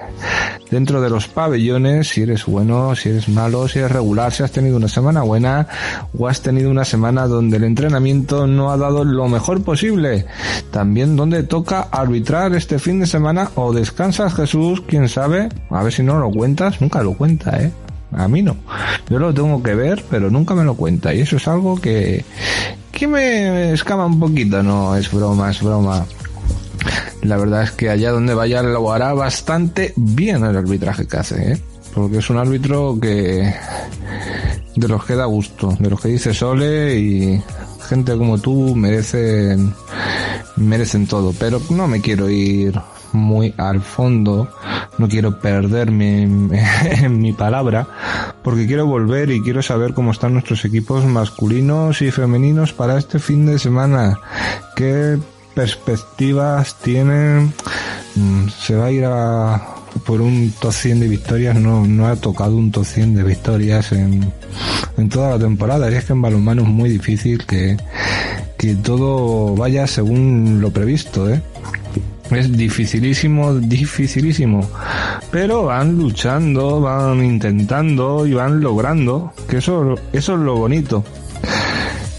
dentro de los pabellones, si eres bueno, si eres malo, si eres regular, si has tenido una semana buena o has tenido una semana donde el entrenamiento no ha dado lo mejor posible. También donde toca arbitrar este fin de semana o descansas Jesús, quién sabe, a ver si no lo cuentas, nunca lo cuenta, eh. A mí no. Yo lo tengo que ver, pero nunca me lo cuenta. Y eso es algo que, que me escama un poquito. No, es broma, es broma. La verdad es que allá donde vaya lo hará bastante bien el arbitraje que hace, ¿eh? Porque es un árbitro que... De los que da gusto, de los que dice Sole y gente como tú merecen merecen todo, pero no me quiero ir muy al fondo, no quiero perderme mi palabra, porque quiero volver y quiero saber cómo están nuestros equipos masculinos y femeninos para este fin de semana. ¿Qué perspectivas tienen? Mm, ¿Se va a ir a por un top 100 de victorias? No, no ha tocado un top 100 de victorias en, en toda la temporada. Y es que en balonmano es muy difícil que, que todo vaya según lo previsto, ¿eh? Es dificilísimo, dificilísimo. Pero van luchando, van intentando y van logrando. Que eso, eso es lo bonito.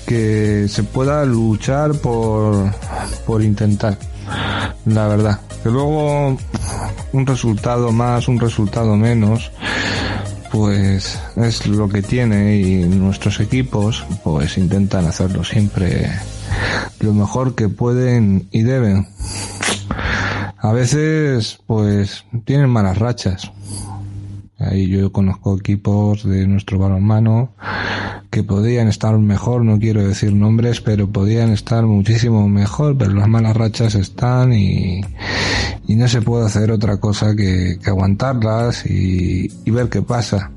Que se pueda luchar por, por intentar. La verdad. Que luego un resultado más, un resultado menos, pues es lo que tiene y nuestros equipos pues intentan hacerlo siempre lo mejor que pueden y deben. A veces, pues, tienen malas rachas. Ahí yo conozco equipos de nuestro balonmano que podían estar mejor, no quiero decir nombres, pero podían estar muchísimo mejor, pero las malas rachas están y, y no se puede hacer otra cosa que, que aguantarlas y, y ver qué pasa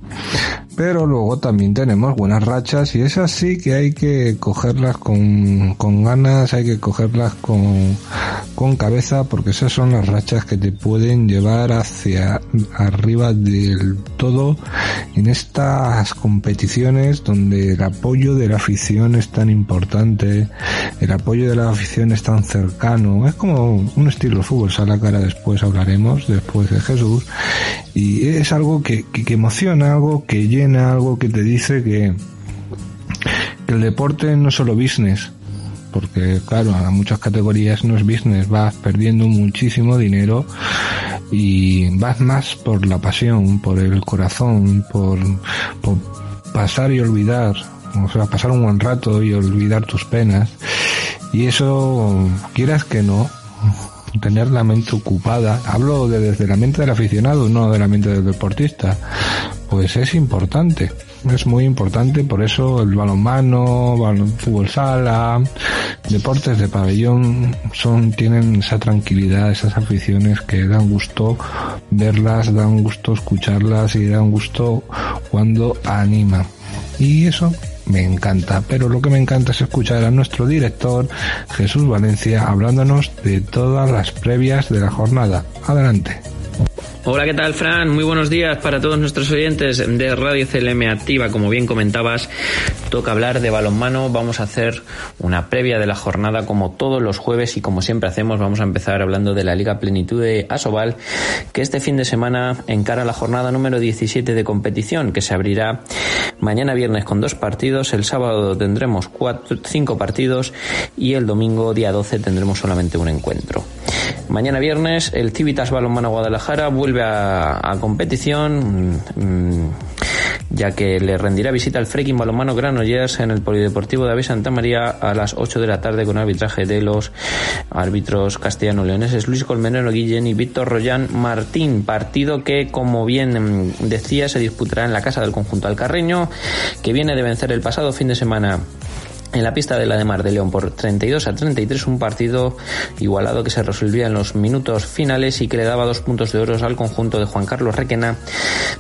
pero luego también tenemos buenas rachas y esas sí que hay que cogerlas con, con ganas, hay que cogerlas con, con cabeza porque esas son las rachas que te pueden llevar hacia arriba del todo en estas competiciones donde el apoyo de la afición es tan importante, el apoyo de la afición es tan cercano, es como un estilo de fútbol, a la cara después hablaremos, después de Jesús, y es algo que, que, emociona, algo que llena algo que te dice que, que el deporte no es solo business, porque claro, a muchas categorías no es business, vas perdiendo muchísimo dinero y vas más por la pasión, por el corazón, por, pasar y olvidar, o sea, pasar un buen rato y olvidar tus penas. Y eso, quieras que no, tener la mente ocupada, hablo de, desde la mente del aficionado, no de la mente del deportista, pues es importante es muy importante, por eso el balonmano, fútbol sala, deportes de pabellón son tienen esa tranquilidad, esas aficiones que dan gusto verlas, dan gusto escucharlas y dan gusto cuando animan. Y eso me encanta, pero lo que me encanta es escuchar a nuestro director Jesús Valencia hablándonos de todas las previas de la jornada. Adelante. Hola, ¿qué tal, Fran? Muy buenos días para todos nuestros oyentes de Radio CLM Activa. Como bien comentabas, toca hablar de balonmano. Vamos a hacer una previa de la jornada como todos los jueves y como siempre hacemos, vamos a empezar hablando de la Liga Plenitud de Asobal, que este fin de semana encara la jornada número 17 de competición, que se abrirá mañana viernes con dos partidos, el sábado tendremos cuatro, cinco partidos y el domingo día 12 tendremos solamente un encuentro. Mañana viernes el Civitas Balonmano Guadalajara vuelve a, competición. Mm, ya que le rendirá visita al Freaking Balonmano Granollers en el Polideportivo de Ave Santa María a las 8 de la tarde con arbitraje de los árbitros castellano-leoneses Luis Colmenero Guillén y Víctor Royán Martín. Partido que, como bien mm, decía, se disputará en la casa del conjunto alcarreño, que viene de vencer el pasado fin de semana en la pista de la de Mar de León por 32 a 33, un partido igualado que se resolvía en los minutos finales y que le daba dos puntos de oro al conjunto de Juan Carlos Requena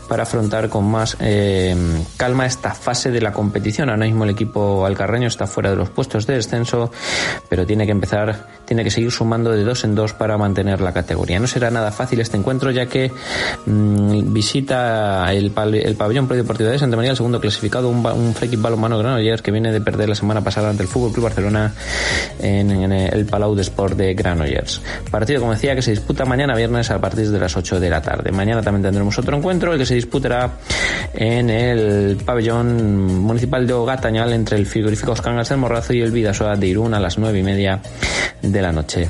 para afrontar con más eh, calma esta fase de la competición. Ahora mismo el equipo alcarreño está fuera de los puestos de descenso, pero tiene que empezar, tiene que seguir sumando de dos en dos para mantener la categoría. No será nada fácil este encuentro ya que mm, visita el, el pabellón polideportivo de Santa María, el segundo clasificado, un, un Freaking Balonmano Granollers que viene de perder la semana pasada ante el Fútbol Club Barcelona en, el Palau de Sport de Granollers. Partido, como decía, que se disputa mañana viernes a partir de las 8 de la tarde. Mañana también tendremos otro encuentro, el que se disputará en el pabellón municipal de Ogatañal entre el frigorífico Cangas del Morrazo y el Vidasoa de Irún a las 9 y media de la noche.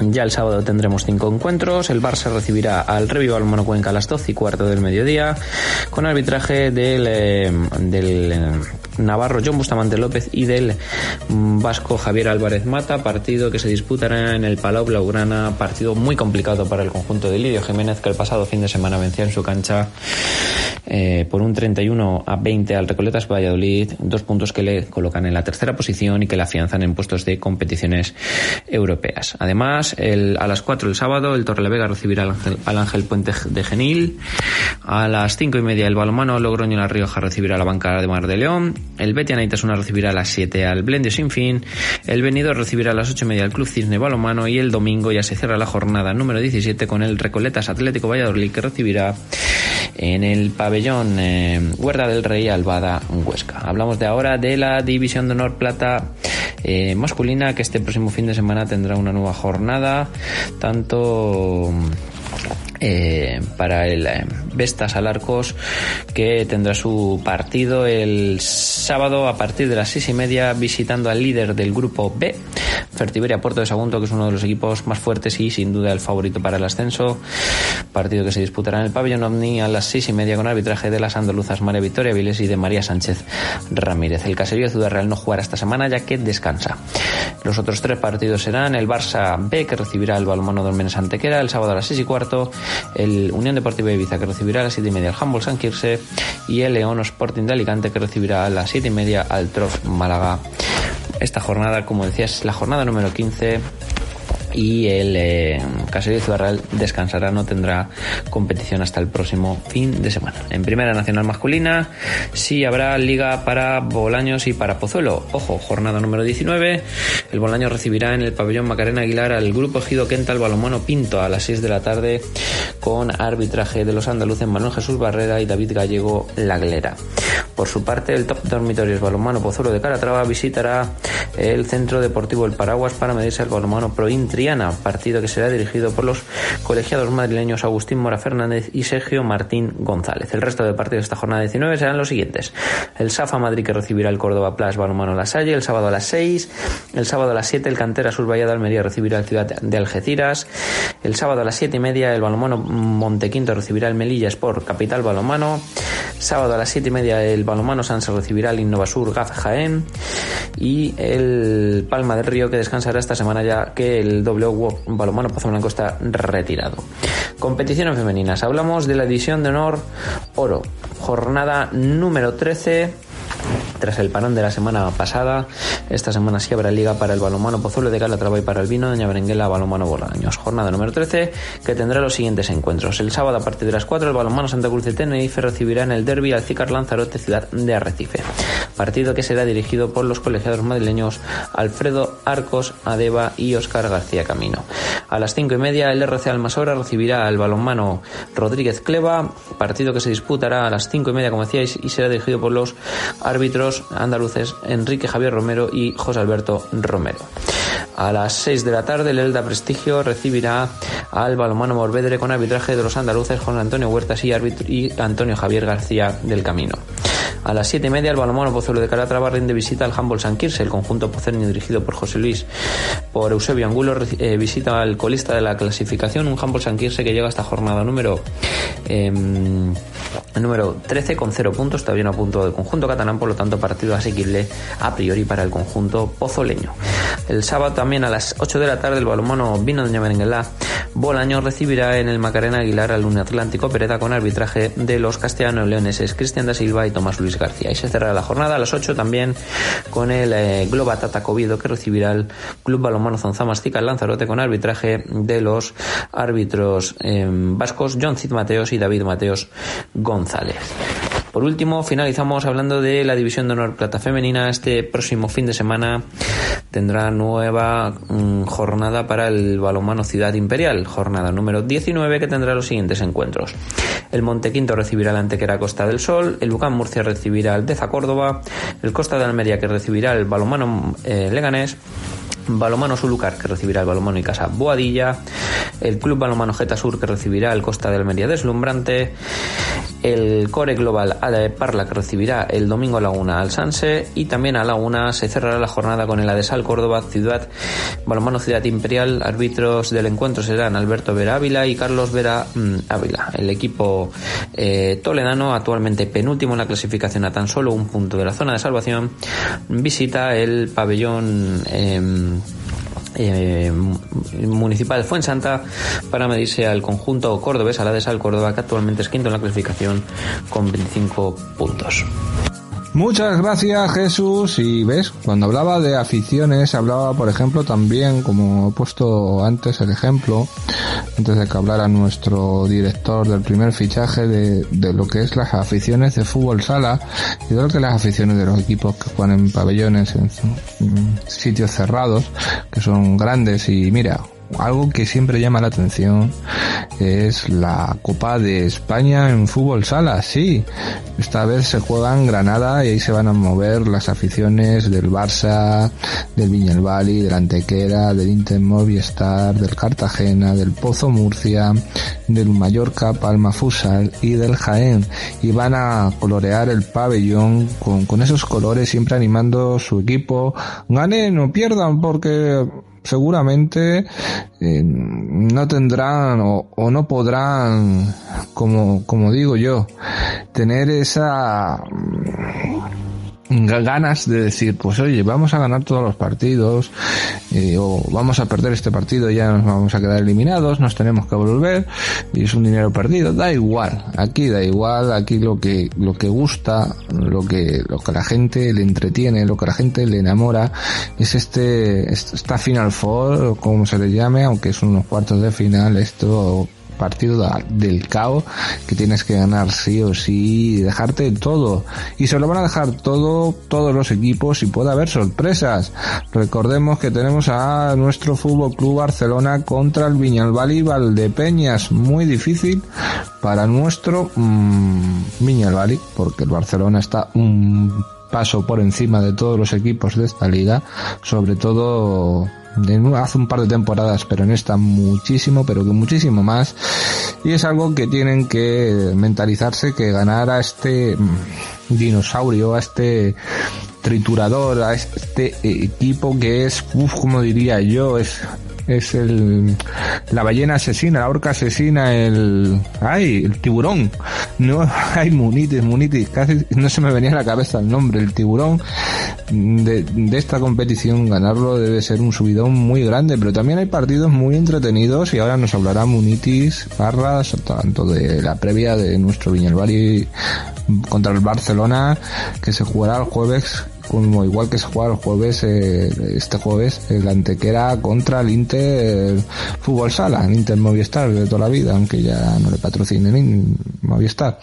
Ya el sábado tendremos cinco encuentros. El Barça recibirá al Revival Monocuenca a las 12 y cuarto del mediodía con arbitraje del, eh, del eh, Navarro John Bustamante López y del vasco Javier Álvarez Mata, partido que se disputará en el Palau Blaugrana, partido muy complicado para el conjunto de Lidio Jiménez que el pasado fin de semana venció en su cancha eh, por un 31 a 20 al Recoletas Valladolid, dos puntos que le colocan en la tercera posición y que le afianzan en puestos de competiciones europeas. Además, el, a las 4 el sábado el Torrelavega recibirá al Ángel, al Ángel Puente de Genil, a las 5 y media el balomano Logroño La Rioja recibirá la banca de Mar de León, el Betia una recibirá a las 7 al Blendio Sin Fin, el Venido recibirá a las 8 y media al Club Cisne Balomano y el domingo ya se cierra la jornada número 17 con el Recoletas Atlético Valladolid que recibirá en el pabellón eh, del Rey Albada Huesca. Hablamos de ahora de la División de Honor Plata eh, masculina que este próximo fin de semana tendrá una nueva jornada tanto eh, para el eh, Vestas Alarcos que tendrá su partido el sábado a partir de las seis y media visitando al líder del grupo B, Fertiberia Puerto de Sagunto, que es uno de los equipos más fuertes y sin duda el favorito para el ascenso. Partido que se disputará en el pabellón OVNI a las seis y media con arbitraje de las andaluzas María Victoria Viles y de María Sánchez Ramírez. El caserío de Ciudad Real no jugará esta semana ya que descansa. Los otros tres partidos serán el Barça B que recibirá el Balmono Dolmenes Antequera el sábado a las seis y cuarto, el Unión Deportiva Ibiza que recibirá a las siete y media al Humboldt San Quirse y el León Sporting de Alicante que recibirá a las siete y media al Trof Málaga. Esta jornada, como decías, es la jornada número 15 y el eh, Real descansará, no tendrá competición hasta el próximo fin de semana. En Primera Nacional Masculina sí habrá liga para Bolaños y para Pozuelo. Ojo, jornada número 19. El Bolaño recibirá en el pabellón Macarena Aguilar al grupo Ejido Quenta, el balonmano Pinto, a las 6 de la tarde con arbitraje de los andaluces Manuel Jesús Barrera y David Gallego Laglera. Por su parte, el top dormitorios balonmano Pozuelo de Caratrava visitará el Centro Deportivo El Paraguas para medirse al balonmano Pro Intri Triana, partido que será dirigido por los colegiados madrileños Agustín Mora Fernández y Sergio Martín González. El resto de partidos de esta jornada 19 serán los siguientes. El Safa Madrid que recibirá el Córdoba Plus Balomano La Salle el sábado a las 6, el sábado a las 7 el Cantera Sur de Almería recibirá el Ciudad de Algeciras, el sábado a las 7 y media el Balomano Montequinto recibirá el Melilla Sport Capital Balomano, sábado a las 7 y media el Balomano Sanse recibirá el Innovasur Gaf Jaén y el Palma del Río que descansará esta semana ya que el W Balomano Pozo Blanco está retirado. Competiciones femeninas. Hablamos de la división de honor oro. Jornada número 13 tras el parón de la semana pasada, esta semana sí habrá liga para el balonmano Pozuelo de Calatrava y para el vino Doña Berenguela balonmano Bolaños. Jornada número 13 que tendrá los siguientes encuentros. El sábado a partir de las 4 el balonmano Santa Cruz de Tenerife recibirá en el derby al Cicar Lanzarote ciudad de Arrecife. Partido que será dirigido por los colegiados madrileños Alfredo Arcos Adeba y Óscar García Camino. A las 5 y media el RC Almasora recibirá al balonmano Rodríguez Cleva, partido que se disputará a las 5 y media como decíais y será dirigido por los árbitros andaluces Enrique Javier Romero y José Alberto Romero. A las 6 de la tarde el Elda Prestigio recibirá al balomano Morvedre con arbitraje de los andaluces Juan Antonio Huertas y, y Antonio Javier García del Camino. A las 7 y media el balomano Pozuelo de Calatrava rinde visita al Humboldt San Quirce, el conjunto poceño dirigido por José Luis por Eusebio Angulo eh, visita al colista de la clasificación, un Humboldt San Quirce que llega a esta jornada número em, número 13 con 0 puntos, todavía no a punto del conjunto catalán, por lo tanto partido asequible a priori para el conjunto pozoleño. El sábado también a las 8 de la tarde el balonmano Vino Doña Merenguela Bolaño recibirá en el Macarena Aguilar al Atlántico Pereda con arbitraje de los castellanos leoneses Cristian da Silva y Tomás Luis García. Y se cerrará la jornada a las 8 también con el eh, Globa Tata Covido que recibirá el Club Balonmano Zonzamastica Lanzarote con arbitraje de los árbitros eh, vascos John Cid Mateos y David Mateos González. Por último, finalizamos hablando de la División de Honor Plata Femenina. Este próximo fin de semana tendrá nueva mm, jornada para el balonmano Ciudad Imperial, jornada número 19 que tendrá los siguientes encuentros. El Montequinto recibirá la Antequera Costa del Sol, el Bucán Murcia recibirá el Deza Córdoba, el Costa de Almería que recibirá el balonmano eh, Leganés, Balomano Sulucar que recibirá el Balomano y Casa Boadilla, el Club Balomano Geta Sur que recibirá el Costa de Almería Deslumbrante, el Core Global de Parla que recibirá el domingo a la al Sanse y también a la se cerrará la jornada con el Adesal Córdoba Ciudad Balomano Ciudad Imperial. Árbitros del encuentro serán Alberto Vera Ávila y Carlos Vera mm, Ávila. El equipo eh, toledano, actualmente penúltimo en la clasificación a tan solo un punto de la zona de salvación, visita el pabellón. Em, eh, municipal Fuensanta para medirse al conjunto cordobés, a la de Sal Córdoba, que actualmente es quinto en la clasificación con 25 puntos. Muchas gracias Jesús. Y ves, cuando hablaba de aficiones, hablaba por ejemplo también, como he puesto antes el ejemplo, antes de que hablara nuestro director del primer fichaje de, de lo que es las aficiones de fútbol sala y de lo que las aficiones de los equipos que juegan en pabellones, en sitios cerrados, que son grandes. Y mira, algo que siempre llama la atención es la Copa de España en fútbol sala, sí. Esta vez se juega en Granada y ahí se van a mover las aficiones del Barça, del Viñalbali, del Antequera, del Inter Movistar, del Cartagena, del Pozo Murcia, del Mallorca Palma Fusal y del Jaén. Y van a colorear el pabellón con, con esos colores siempre animando su equipo. Ganen o pierdan porque seguramente eh, no tendrán o, o, no podrán, como, como digo yo, tener esa ganas de decir, pues oye, vamos a ganar todos los partidos, o vamos a perder este partido, ya nos vamos a quedar eliminados, nos tenemos que volver, y es un dinero perdido, da igual, aquí da igual, aquí lo que, lo que gusta, lo que, lo que la gente le entretiene, lo que la gente le enamora, es este, esta Final Four, como se le llame, aunque son unos cuartos de final, esto partido del caos que tienes que ganar sí o sí, dejarte todo. Y se lo van a dejar todo, todos los equipos y puede haber sorpresas. Recordemos que tenemos a nuestro Fútbol Club Barcelona contra el Viñalbal y Valdepeñas. Muy difícil para nuestro mmm, Viñalbal porque el Barcelona está un paso por encima de todos los equipos de esta liga, sobre todo hace un par de temporadas, pero en esta muchísimo, pero que muchísimo más. Y es algo que tienen que mentalizarse que ganar a este mm, dinosaurio, a este triturador, a este equipo que es, uff, como diría yo, es es el la ballena asesina, la orca asesina, el ay, el tiburón. No, hay munitis, munitis, casi no se me venía a la cabeza el nombre, el tiburón de, de esta competición ganarlo debe ser un subidón muy grande, pero también hay partidos muy entretenidos y ahora nos hablará Munitis Barras, tanto de la previa de nuestro Viñalbari contra el Barcelona que se jugará el jueves como igual que se juega el jueves, eh, este jueves, el Antequera contra el Inter Fútbol Sala, el Inter Movistar de toda la vida, aunque ya no le patrocinen Movistar.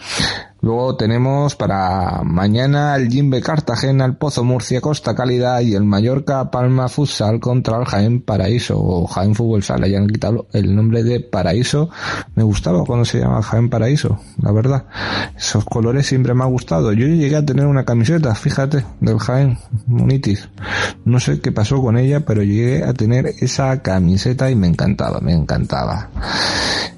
Luego tenemos para mañana el Jimbe Cartagena, el Pozo Murcia, Costa Calidad y el Mallorca Palma Futsal contra el Jaén Paraíso o Jaén Fútbol Sala. Ya han quitado el nombre de Paraíso. Me gustaba cuando se llama Jaén Paraíso, la verdad. Esos colores siempre me ha gustado. Yo llegué a tener una camiseta, fíjate, del Jaén Munitis. No sé qué pasó con ella, pero llegué a tener esa camiseta y me encantaba, me encantaba.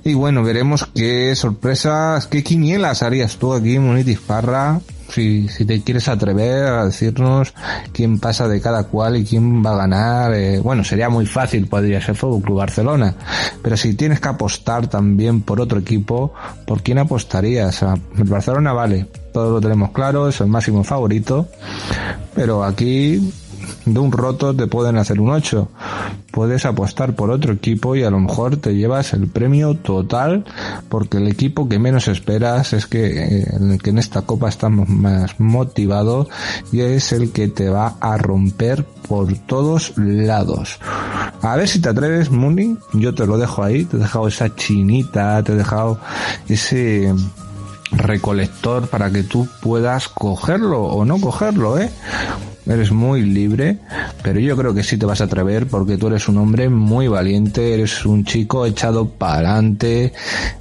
Y bueno, veremos qué sorpresas, qué quinielas harías tú aquí, Munitis Parra. Si, si te quieres atrever a decirnos quién pasa de cada cual y quién va a ganar, eh, bueno, sería muy fácil, podría ser Fútbol Club Barcelona, pero si tienes que apostar también por otro equipo, ¿por quién apostarías? el Barcelona vale, todo lo tenemos claro, es el máximo favorito, pero aquí de un roto te pueden hacer un 8. Puedes apostar por otro equipo y a lo mejor te llevas el premio total porque el equipo que menos esperas es que, que en esta copa estamos más motivados y es el que te va a romper por todos lados. A ver si te atreves, Mooney. Yo te lo dejo ahí. Te he dejado esa chinita, te he dejado ese recolector para que tú puedas cogerlo o no cogerlo, ¿eh? Eres muy libre, pero yo creo que sí te vas a atrever porque tú eres un hombre muy valiente, eres un chico echado para adelante,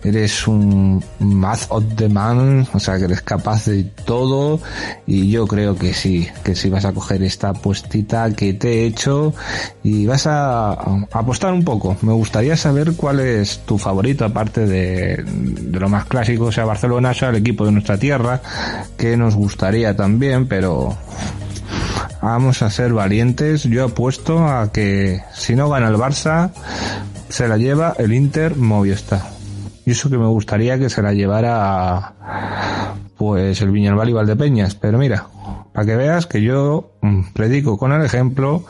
eres un math of the man, o sea que eres capaz de todo y yo creo que sí, que sí vas a coger esta puestita que te he hecho y vas a, apostar un poco. Me gustaría saber cuál es tu favorito aparte de, de lo más clásico, sea Barcelona, sea el equipo de nuestra tierra, que nos gustaría también, pero Vamos a ser valientes. Yo apuesto a que si no gana el Barça, se la lleva el Inter Movistar. Y eso que me gustaría que se la llevara pues el Viñalbal y Valdepeñas. Pero mira, para que veas que yo mm, predico con el ejemplo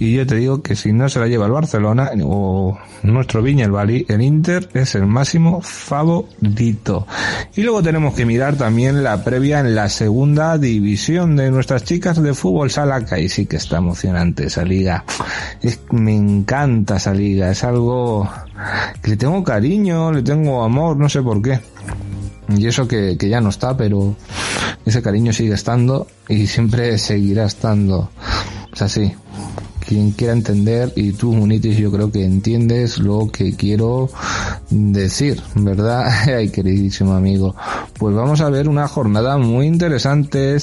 y yo te digo que si no se la lleva el Barcelona o nuestro Viña el Bali, el Inter es el máximo favorito. Y luego tenemos que mirar también la previa en la segunda división de nuestras chicas de fútbol sala, que sí que está emocionante esa liga. Es, me encanta esa liga, es algo que le tengo cariño, le tengo amor, no sé por qué. Y eso que, que ya no está, pero ese cariño sigue estando y siempre seguirá estando. Es así quien quiera entender y tú Munitis yo creo que entiendes lo que quiero decir, ¿verdad? Ay, queridísimo amigo. Pues vamos a ver una jornada muy interesante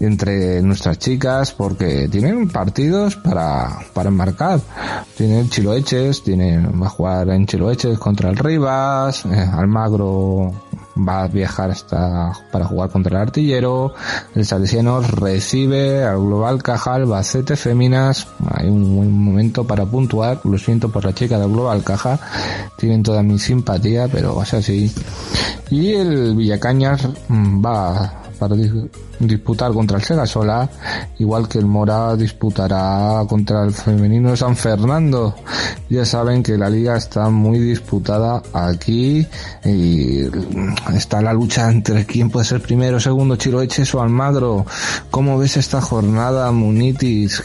entre nuestras chicas porque tienen partidos para, para enmarcar. Tienen Chiloeches, tienen, va a jugar en Chiloeches contra el Rivas, eh, Almagro va a viajar hasta para jugar contra el artillero. El Salesiano recibe al Global Cajal Bacete Féminas. Hay un buen momento para puntuar. Lo siento por la chica del Global Caja. Tienen toda mi simpatía, pero ser así. Y el Villacañas mm, va para disputar contra el Segasola, igual que el Mora disputará contra el femenino San Fernando. Ya saben que la liga está muy disputada aquí y está la lucha entre quién puede ser primero, segundo, Chiroeches o Almagro. ¿Cómo ves esta jornada, Munitis?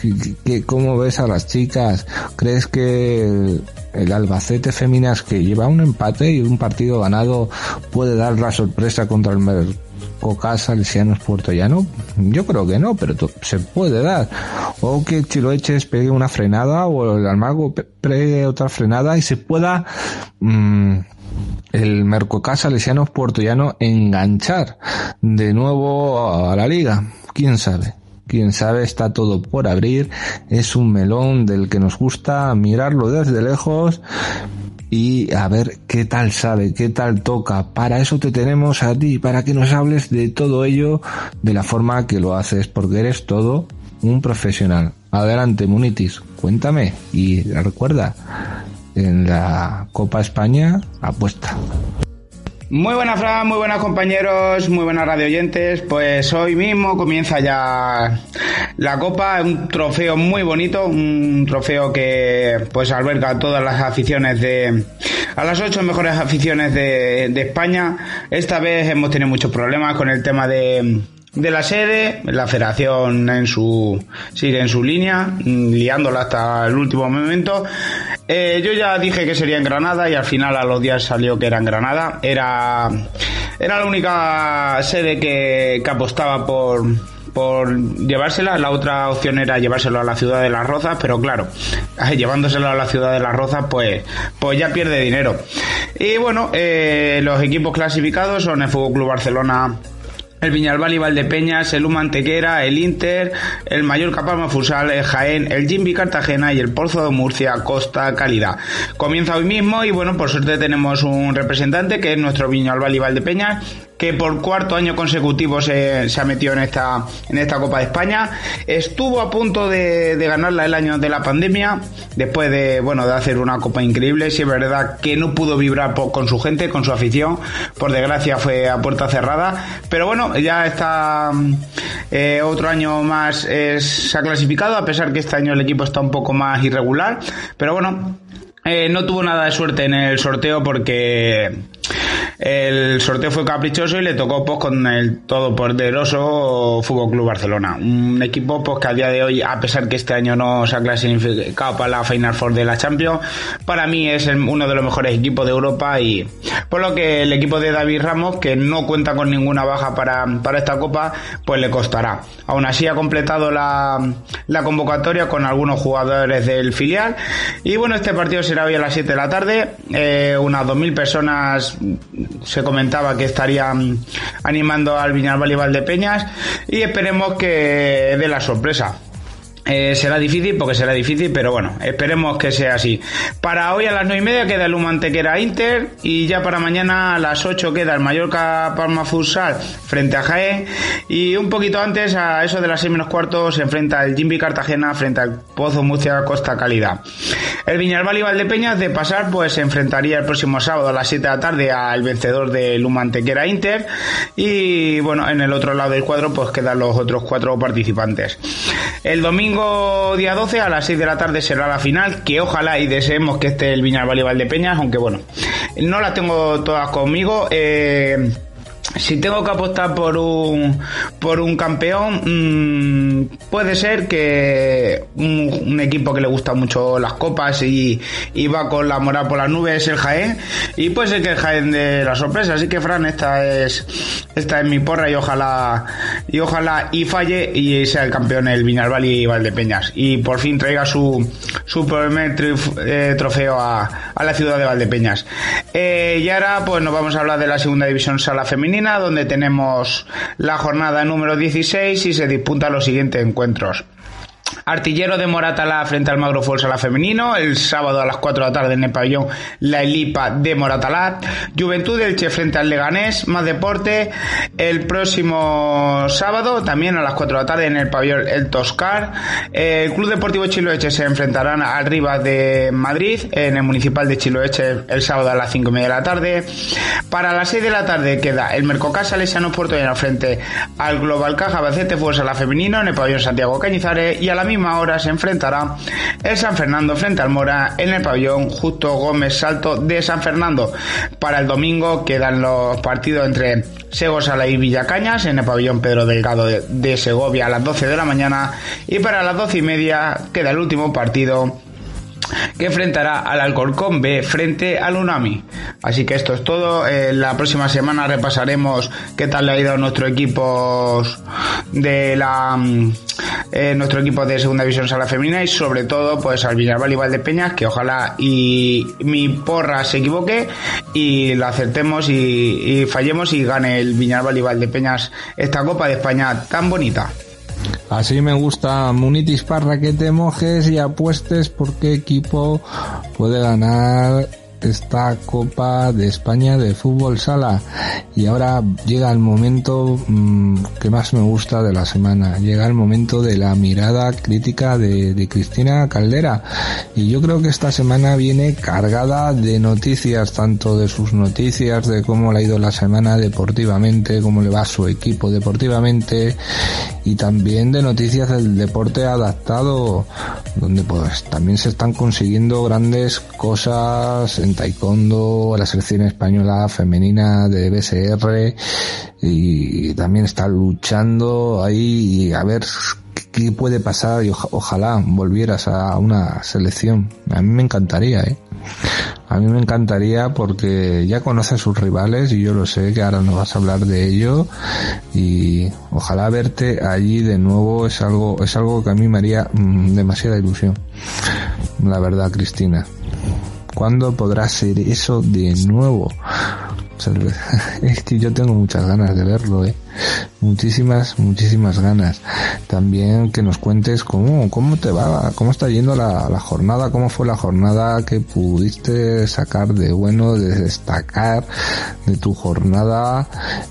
¿Cómo ves a las chicas? ¿Crees que el Albacete Feminas que lleva un empate y un partido ganado puede dar la sorpresa contra el Coca Salesianos Puerto Llano? Yo creo que no, pero se puede dar. O que Chiloeches pegue una frenada o el Almago pegue otra frenada y se pueda mm, el Mercocá Puerto Llano enganchar de nuevo a la liga. ¿Quién sabe? quién sabe, está todo por abrir, es un melón del que nos gusta mirarlo desde lejos y a ver qué tal sabe, qué tal toca. Para eso te tenemos a ti, para que nos hables de todo ello de la forma que lo haces, porque eres todo un profesional. Adelante, Munitis, cuéntame y recuerda, en la Copa España apuesta. Muy buenas, Fran, muy buenas compañeros, muy buenas radio oyentes. Pues hoy mismo comienza ya la Copa, un trofeo muy bonito, un trofeo que pues alberga todas las aficiones de, a las ocho mejores aficiones de, de España. Esta vez hemos tenido muchos problemas con el tema de, de la sede, la federación en su sigue en su línea, liándola hasta el último momento. Eh, yo ya dije que sería en Granada y al final a los días salió que era en Granada. Era, era la única sede que, que apostaba por, por llevársela. La otra opción era llevárselo a la ciudad de las Rozas, pero claro, llevándoselo a la ciudad de las Rozas, pues, pues ya pierde dinero. Y bueno, eh, los equipos clasificados son el Fútbol Club Barcelona el Viñalbal y Valdepeñas, el U Antequera, el Inter, el Mallorca Palma Fusal, el Jaén, el Jimby Cartagena y el Pozo de Murcia Costa Calidad. Comienza hoy mismo y bueno, por suerte tenemos un representante que es nuestro Viñalbal y Valdepeñas que por cuarto año consecutivo se, se, ha metido en esta, en esta Copa de España. Estuvo a punto de, de, ganarla el año de la pandemia, después de, bueno, de hacer una Copa increíble. Si es verdad que no pudo vibrar con su gente, con su afición. Por desgracia fue a puerta cerrada. Pero bueno, ya está eh, otro año más se ha clasificado, a pesar que este año el equipo está un poco más irregular. Pero bueno, eh, no tuvo nada de suerte en el sorteo porque el sorteo fue caprichoso y le tocó pues con el todopoderoso Fútbol Club Barcelona. Un equipo pues que a día de hoy, a pesar que este año no se ha clasificado para la Final Four de la Champions, para mí es uno de los mejores equipos de Europa y por lo que el equipo de David Ramos, que no cuenta con ninguna baja para, para esta copa, pues le costará. Aún así ha completado la, la convocatoria con algunos jugadores del filial y bueno, este partido será hoy a las 7 de la tarde. Eh, unas 2.000 personas se comentaba que estarían animando al Viñalbal y Valdepeñas y esperemos que dé la sorpresa. Eh, será difícil porque será difícil, pero bueno, esperemos que sea así. Para hoy a las 9 y media queda el Humantequera Inter y ya para mañana a las 8 queda el Mallorca Palma Futsal frente a Jaén y un poquito antes a eso de las 6 menos cuartos se enfrenta el Jimby Cartagena frente al Pozo Murcia Costa Calidad. El Viñalbal y Valdepeñas de pasar pues se enfrentaría el próximo sábado a las 7 de la tarde al vencedor del Humantequera Inter y bueno, en el otro lado del cuadro pues quedan los otros cuatro participantes. El domingo día 12 a las 6 de la tarde será la final, que ojalá y deseemos que esté el Viñal de Peñas, aunque bueno, no las tengo todas conmigo. Eh, si tengo que apostar por un por un campeón mmm, puede ser que un, un, equipo que le gusta mucho las copas y, y, va con la moral por las nubes es el Jaén. Y puede ser que el Jaén de la sorpresa. Así que Fran esta es esta es mi porra y ojalá y ojalá y falle y sea el campeón el Viñalbal y Valdepeñas. Y por fin traiga su su primer eh, trofeo a, a, la ciudad de Valdepeñas. Eh, y ahora pues nos vamos a hablar de la segunda división sala femenina donde tenemos la jornada número 16 y se disputan los siguientes encuentros. Artillero de Moratalá frente al Magro Fuerza femenino, el sábado a las 4 de la tarde en el pabellón La Elipa de Moratalá. Juventud del Che frente al Leganés, más deporte. El próximo sábado, también a las 4 de la tarde en el pabellón El Toscar. El Club Deportivo Chiloeche se enfrentarán al de Madrid en el Municipal de Chiloeche el sábado a las 5 y media de la tarde. Para las 6 de la tarde queda el Mercocasa Salesiano Puerto frente al Global Caja Bacete Fuerza la Femenino en el pabellón Santiago Cañizares y a la misma hora se enfrentará el San Fernando frente al Mora en el pabellón Justo Gómez Salto de San Fernando. Para el domingo quedan los partidos entre Segosala y Villacañas en el pabellón Pedro Delgado de, de Segovia a las 12 de la mañana y para las 12 y media queda el último partido que enfrentará al Alcorcón B frente al Unami. Así que esto es todo. Eh, la próxima semana repasaremos qué tal le ha ido a nuestro equipo de la mm, eh, nuestro equipo de segunda división sala femenina y sobre todo pues al Villarreal y Valdepeñas que ojalá y mi porra se equivoque y la acertemos y, y fallemos y gane el Villarreal y Valdepeñas esta Copa de España tan bonita. Así me gusta Munitis Parra que te mojes y apuestes por qué equipo puede ganar esta Copa de España de Fútbol Sala. Y ahora llega el momento mmm, que más me gusta de la semana. Llega el momento de la mirada crítica de, de, Cristina Caldera. Y yo creo que esta semana viene cargada de noticias, tanto de sus noticias, de cómo le ha ido la semana deportivamente, cómo le va a su equipo deportivamente, y también de noticias del deporte adaptado, donde pues también se están consiguiendo grandes cosas en taekwondo, la selección española femenina de BSR y también está luchando ahí y a ver qué puede pasar y ojalá volvieras a una selección. A mí me encantaría, ¿eh? A mí me encantaría porque ya conoces sus rivales y yo lo sé que ahora nos vas a hablar de ello y ojalá verte allí de nuevo es algo es algo que a mí me haría mmm, demasiada ilusión. La verdad, Cristina. ¿Cuándo podrá ser eso de nuevo? Es que yo tengo muchas ganas de verlo, eh. Muchísimas, muchísimas ganas. También que nos cuentes cómo, cómo te va, cómo está yendo la, la jornada, cómo fue la jornada que pudiste sacar de bueno, de destacar de tu jornada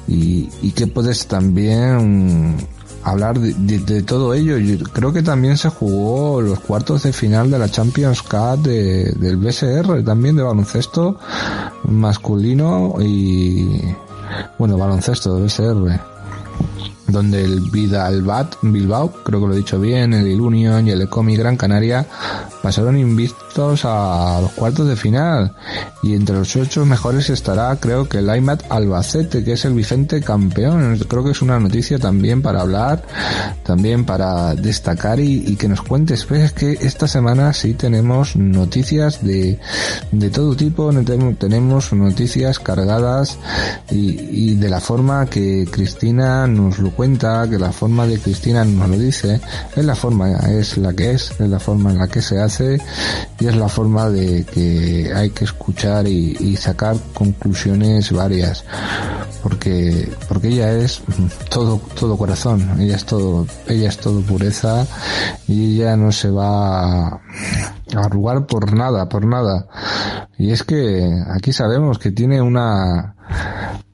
y, y que puedes también hablar de, de, todo ello. Yo creo que también se jugó los cuartos de final de la Champions Cup de, del BSR, también de baloncesto masculino y bueno, baloncesto de BSR donde el Vidalbat Bilbao, creo que lo he dicho bien, el Union y el Ecomi Gran Canaria pasaron invictos a los cuartos de final. Y entre los ocho mejores estará creo que el Aymat Albacete que es el Vicente campeón. Creo que es una noticia también para hablar también para destacar y, y que nos cuentes. Pues es que esta semana sí tenemos noticias de, de todo tipo. Tenemos noticias cargadas y, y de la forma que Cristina nos lo cuenta que la forma de Cristina nos lo dice es la forma es la que es es la forma en la que se hace y es la forma de que hay que escuchar y, y sacar conclusiones varias porque porque ella es todo todo corazón ella es todo ella es todo pureza y ella no se va a arrugar por nada por nada. Y es que aquí sabemos que tiene una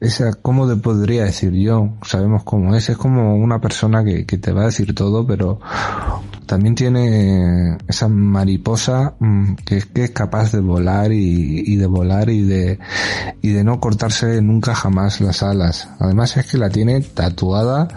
esa, ¿cómo te podría decir yo? Sabemos cómo es, es como una persona que, que te va a decir todo, pero también tiene esa mariposa que, que es capaz de volar y, y, de volar y de, y de no cortarse nunca jamás las alas. Además es que la tiene tatuada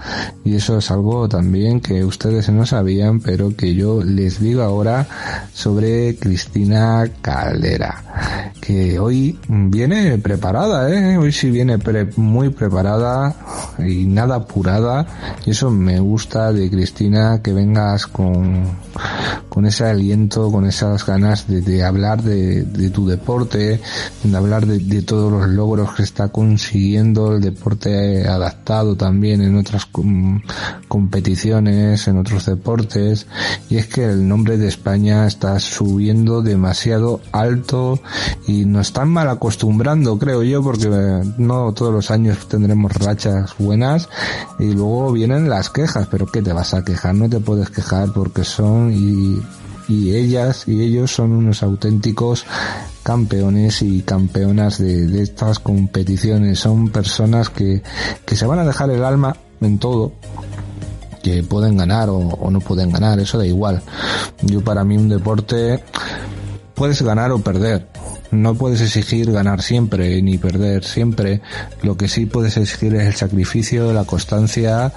y eso es algo también que ustedes no sabían, pero que yo les digo ahora sobre Cristina Caldera, que hoy viene preparada, ¿eh? Hoy sí viene pre muy preparada y nada apurada. Y eso me gusta de Cristina que vengas con, con ese aliento, con esas ganas de, hablar de, tu deporte, de hablar de, todos los logros que está consiguiendo el deporte adaptado también en otras com competiciones, en otros deportes. Y es que el nombre de España está subiendo demasiado alto y nos están mal acostumbrando creo yo porque no todos los años tendremos rachas buenas y luego vienen las quejas, pero ¿qué te vas a quejar? No te puedes quejar porque son y, ellas y ellos son unos auténticos campeones y campeonas de, de estas competiciones. Son personas que, que se van a dejar el alma en todo, que pueden ganar o, o, no pueden ganar, eso da igual. Yo para mí un deporte puedes ganar o perder. No puedes exigir ganar siempre ni perder siempre. Lo que sí puedes exigir es el sacrificio, la constancia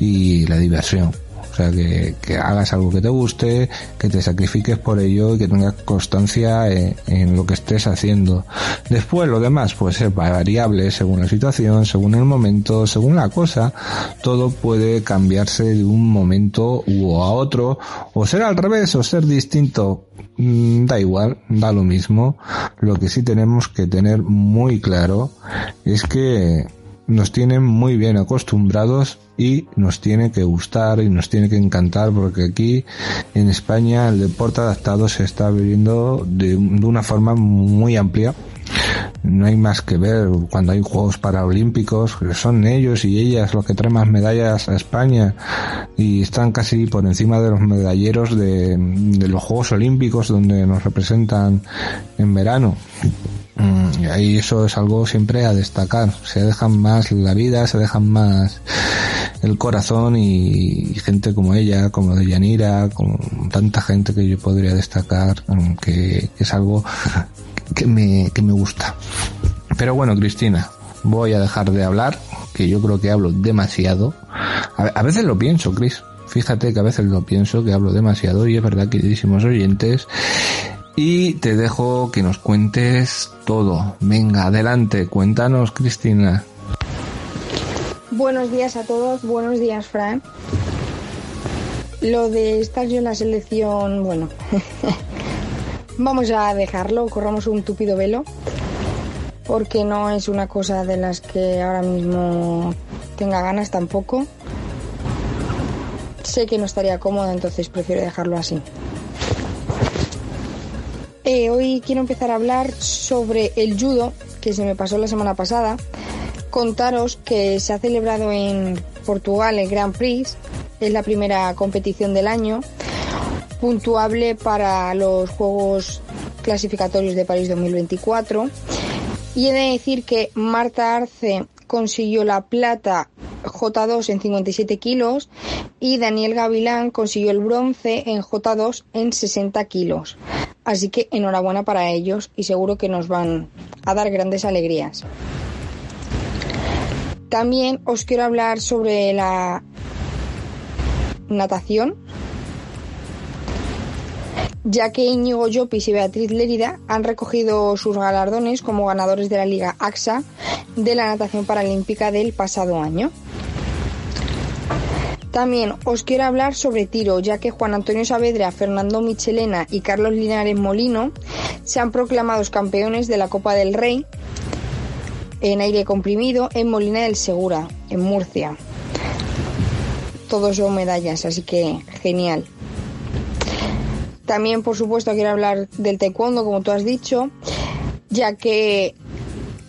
y la diversión. O sea, que, que, hagas algo que te guste, que te sacrifiques por ello y que tengas constancia en, lo que estés haciendo. Después lo demás pues es variable según la situación, según el momento, según la cosa. Todo puede cambiarse de un momento u a otro o ser al revés o ser distinto. Da igual, da lo mismo. Lo que sí tenemos que tener muy claro es que nos tienen muy bien acostumbrados y nos tiene que gustar y nos tiene que encantar porque aquí en España el deporte adaptado se está viviendo de, de una forma muy amplia no hay más que ver cuando hay Juegos Paralímpicos, son ellos y ellas los que traen más medallas a España y están casi por encima de los medalleros de, de los Juegos Olímpicos donde nos representan en verano. Mm, y eso es algo siempre a destacar. Se dejan más la vida, se dejan más el corazón y, gente como ella, como de Yanira, como tanta gente que yo podría destacar, mm, que, es algo que me, que me gusta. Pero bueno, Cristina, voy a dejar de hablar, que yo creo que hablo demasiado. A, a veces lo pienso, Cris. Fíjate que a veces lo pienso, que hablo demasiado y es verdad, queridísimos oyentes, y te dejo que nos cuentes todo. Venga, adelante, cuéntanos, Cristina. Buenos días a todos, buenos días, Fran. Lo de estar yo en la selección, bueno, vamos a dejarlo, corramos un tupido velo, porque no es una cosa de las que ahora mismo tenga ganas tampoco. Sé que no estaría cómoda, entonces prefiero dejarlo así. Eh, hoy quiero empezar a hablar sobre el judo, que se me pasó la semana pasada. Contaros que se ha celebrado en Portugal el Grand Prix, es la primera competición del año, puntuable para los Juegos Clasificatorios de París 2024. Y he de decir que Marta Arce consiguió la plata J2 en 57 kilos y Daniel Gavilán consiguió el bronce en J2 en 60 kilos. Así que enhorabuena para ellos y seguro que nos van a dar grandes alegrías. También os quiero hablar sobre la natación, ya que Íñigo Llopis y Beatriz Lérida han recogido sus galardones como ganadores de la Liga AXA de la natación paralímpica del pasado año. También os quiero hablar sobre tiro, ya que Juan Antonio Saavedra, Fernando Michelena y Carlos Linares Molino se han proclamado campeones de la Copa del Rey en aire comprimido en Molina del Segura, en Murcia. Todos son medallas, así que genial. También, por supuesto, quiero hablar del taekwondo, como tú has dicho, ya que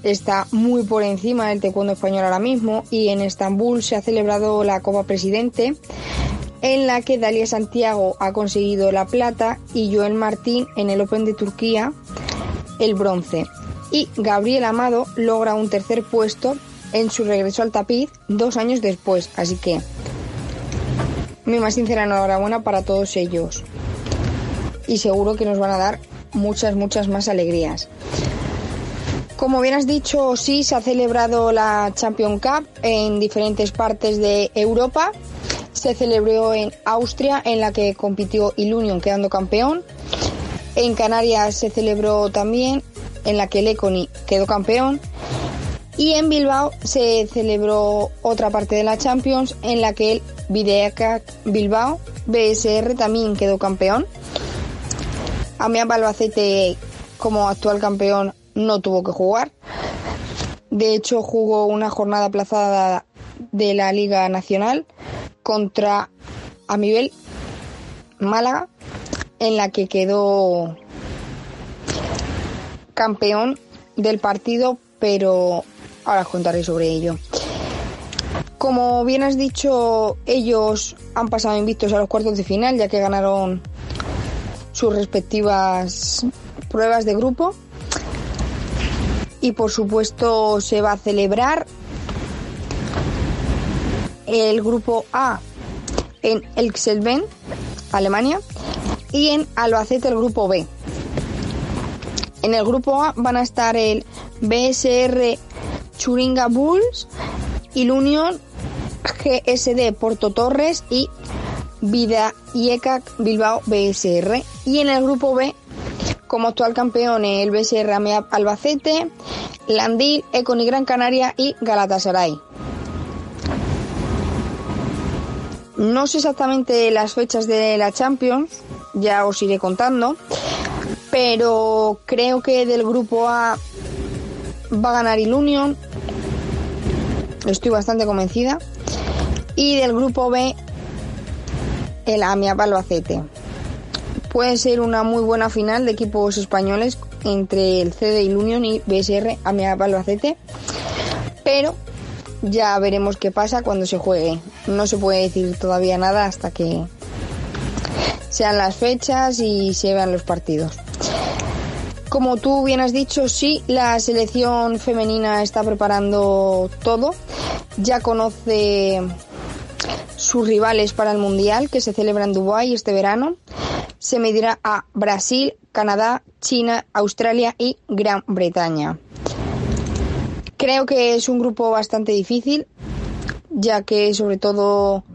está muy por encima del taekwondo español ahora mismo y en Estambul se ha celebrado la Copa Presidente en la que Dalia Santiago ha conseguido la plata y Joel Martín en el Open de Turquía el bronce. Y Gabriel Amado logra un tercer puesto en su regreso al tapiz dos años después. Así que mi más sincera enhorabuena para todos ellos. Y seguro que nos van a dar muchas, muchas más alegrías. Como bien has dicho, sí, se ha celebrado la Champion Cup en diferentes partes de Europa. Se celebró en Austria, en la que compitió Ilunion quedando campeón. En Canarias se celebró también, en la que el Econi quedó campeón. Y en Bilbao se celebró otra parte de la Champions, en la que el Videacac Bilbao BSR también quedó campeón. Amiab Albacete como actual campeón no tuvo que jugar. De hecho, jugó una jornada aplazada de la Liga Nacional contra Amibel Málaga, en la que quedó campeón del partido, pero ahora os contaré sobre ello. Como bien has dicho, ellos han pasado invictos a los cuartos de final, ya que ganaron sus respectivas pruebas de grupo y por supuesto se va a celebrar el grupo A en Elxelben, Alemania, y en Albacete el grupo B. En el grupo A van a estar el BSR Churinga Bulls Unión GSD Porto Torres y Vida Yecac Bilbao BSR. Y en el grupo B, como actual campeón, el BSR Albacete, Landil, Econi Gran Canaria y Galatasaray. No sé exactamente las fechas de la Champions, ya os iré contando, pero creo que del grupo A va a ganar el Union, estoy bastante convencida, y del grupo B el Amia Albacete. Puede ser una muy buena final de equipos españoles entre el CD Union y BSR Amiga Albacete, pero ya veremos qué pasa cuando se juegue. No se puede decir todavía nada hasta que sean las fechas y se vean los partidos. Como tú bien has dicho, sí, la selección femenina está preparando todo. Ya conoce sus rivales para el Mundial que se celebra en Dubái este verano. Se medirá a Brasil, Canadá, China, Australia y Gran Bretaña. Creo que es un grupo bastante difícil, ya que sobre todo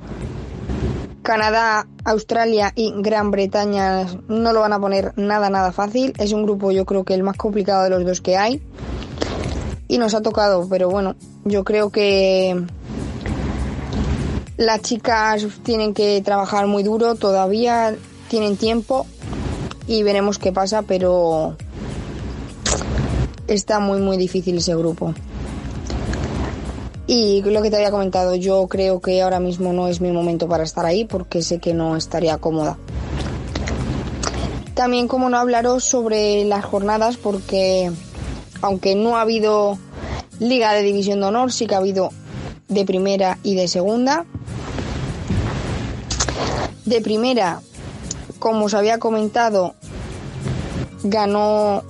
Canadá, Australia y Gran Bretaña no lo van a poner nada, nada fácil. Es un grupo yo creo que el más complicado de los dos que hay. Y nos ha tocado, pero bueno, yo creo que las chicas tienen que trabajar muy duro, todavía tienen tiempo y veremos qué pasa, pero está muy, muy difícil ese grupo. Y lo que te había comentado, yo creo que ahora mismo no es mi momento para estar ahí porque sé que no estaría cómoda. También como no hablaros sobre las jornadas porque aunque no ha habido liga de división de honor, sí que ha habido de primera y de segunda. De primera, como os había comentado, ganó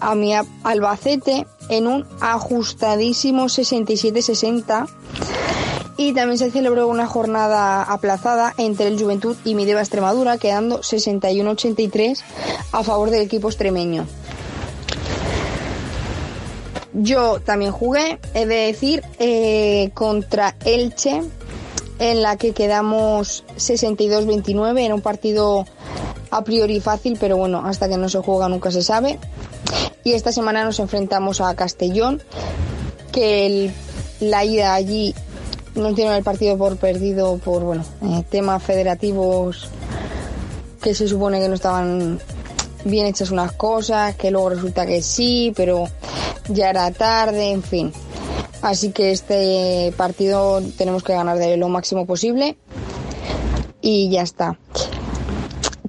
a mi Albacete en un ajustadísimo 67-60 y también se celebró una jornada aplazada entre el Juventud y Mideva Extremadura, quedando 61-83 a favor del equipo extremeño. Yo también jugué, he de decir, eh, contra Elche, en la que quedamos 62-29, en un partido a priori fácil, pero bueno, hasta que no se juega nunca se sabe. Y esta semana nos enfrentamos a Castellón, que la ida allí no tiene el partido por perdido por bueno eh, temas federativos que se supone que no estaban bien hechas unas cosas, que luego resulta que sí, pero ya era tarde, en fin. Así que este partido tenemos que ganar de lo máximo posible y ya está.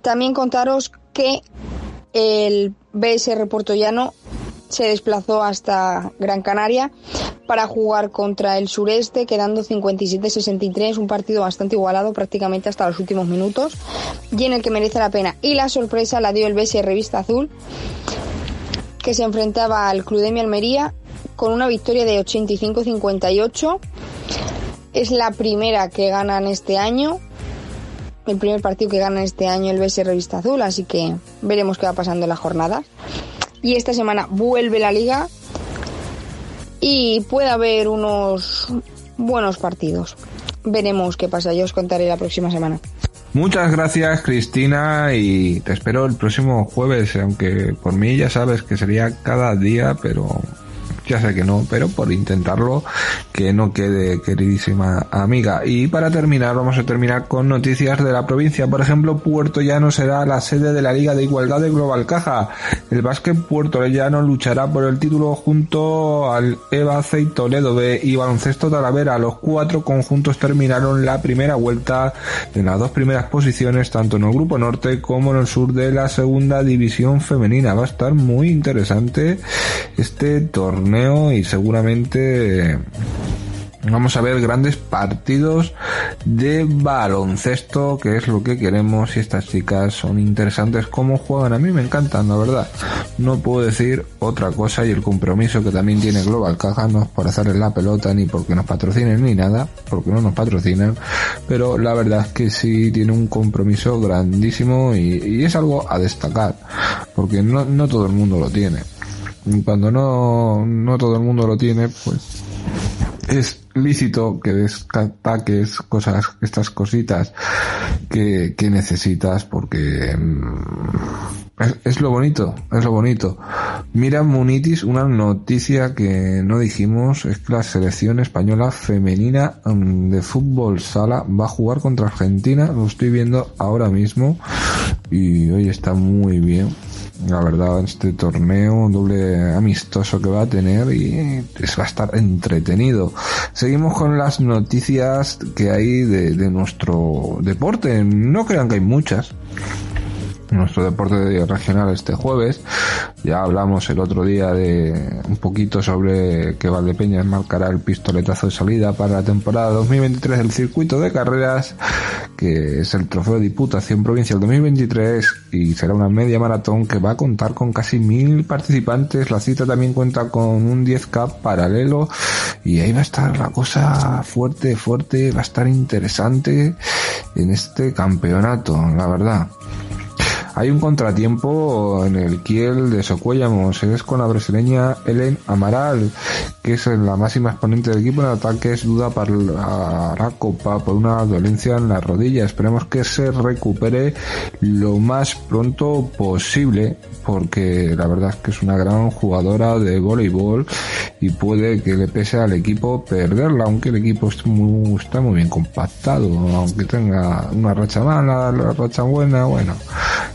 También contaros que el BSR Llano se desplazó hasta Gran Canaria para jugar contra el sureste, quedando 57-63, un partido bastante igualado prácticamente hasta los últimos minutos y en el que merece la pena. Y la sorpresa la dio el BSR Vista Azul, que se enfrentaba al Club de Mi Almería con una victoria de 85-58. Es la primera que ganan este año el primer partido que gana este año el BS Revista Azul, así que veremos qué va pasando en las jornadas. Y esta semana vuelve la liga y puede haber unos buenos partidos. Veremos qué pasa, yo os contaré la próxima semana. Muchas gracias Cristina y te espero el próximo jueves, aunque por mí ya sabes que sería cada día, pero ya sé que no, pero por intentarlo que no quede queridísima amiga. Y para terminar, vamos a terminar con noticias de la provincia. Por ejemplo, Puerto Llano será la sede de la Liga de Igualdad de Global Caja. El básquet Puerto Llano luchará por el título junto al EVA y Toledo B y Baloncesto Talavera. Los cuatro conjuntos terminaron la primera vuelta en las dos primeras posiciones, tanto en el grupo norte como en el sur de la segunda división femenina. Va a estar muy interesante este torneo y seguramente vamos a ver grandes partidos de baloncesto, que es lo que queremos y estas chicas son interesantes como juegan. A mí me encantan, la verdad. No puedo decir otra cosa y el compromiso que también tiene Global Caja no es por hacerles la pelota ni porque nos patrocinen ni nada, porque no nos patrocinan, pero la verdad es que sí tiene un compromiso grandísimo y, es algo a destacar, porque no, no todo el mundo lo tiene cuando no, no todo el mundo lo tiene, pues es lícito que destaques cosas, estas cositas que, necesitas porque mm, es, lo bonito, es lo bonito. Mira Munitis, una noticia que no dijimos es que la selección española femenina mm, de fútbol sala va a jugar contra Argentina, lo estoy viendo ahora mismo y hoy está muy bien la verdad, este torneo doble amistoso que va a tener y va a estar entretenido. Seguimos con las noticias que hay de, nuestro deporte. No crean que hay muchas, nuestro deporte regional este jueves. Ya hablamos el otro día de un poquito sobre que Valdepeñas marcará el pistoletazo de salida para la temporada 2023 del circuito de carreras, que es el trofeo de Diputación Provincial 2023 y será una media maratón que va a contar con casi mil participantes. La cita también cuenta con un 10K paralelo y ahí va a estar la cosa fuerte, fuerte, va a estar interesante en este campeonato, la verdad. Hay un contratiempo en el Kiel de Socuéllamos, es con la brasileña Ellen Amaral, que es la máxima exponente del equipo. En ataque, es duda para la Copa por una dolencia en la rodilla. Esperemos que se recupere lo más pronto posible, porque la verdad es que es una gran jugadora de voleibol y puede que le pese al equipo perderla, aunque el equipo está muy, está muy bien compactado, aunque tenga una racha mala, la racha buena, bueno,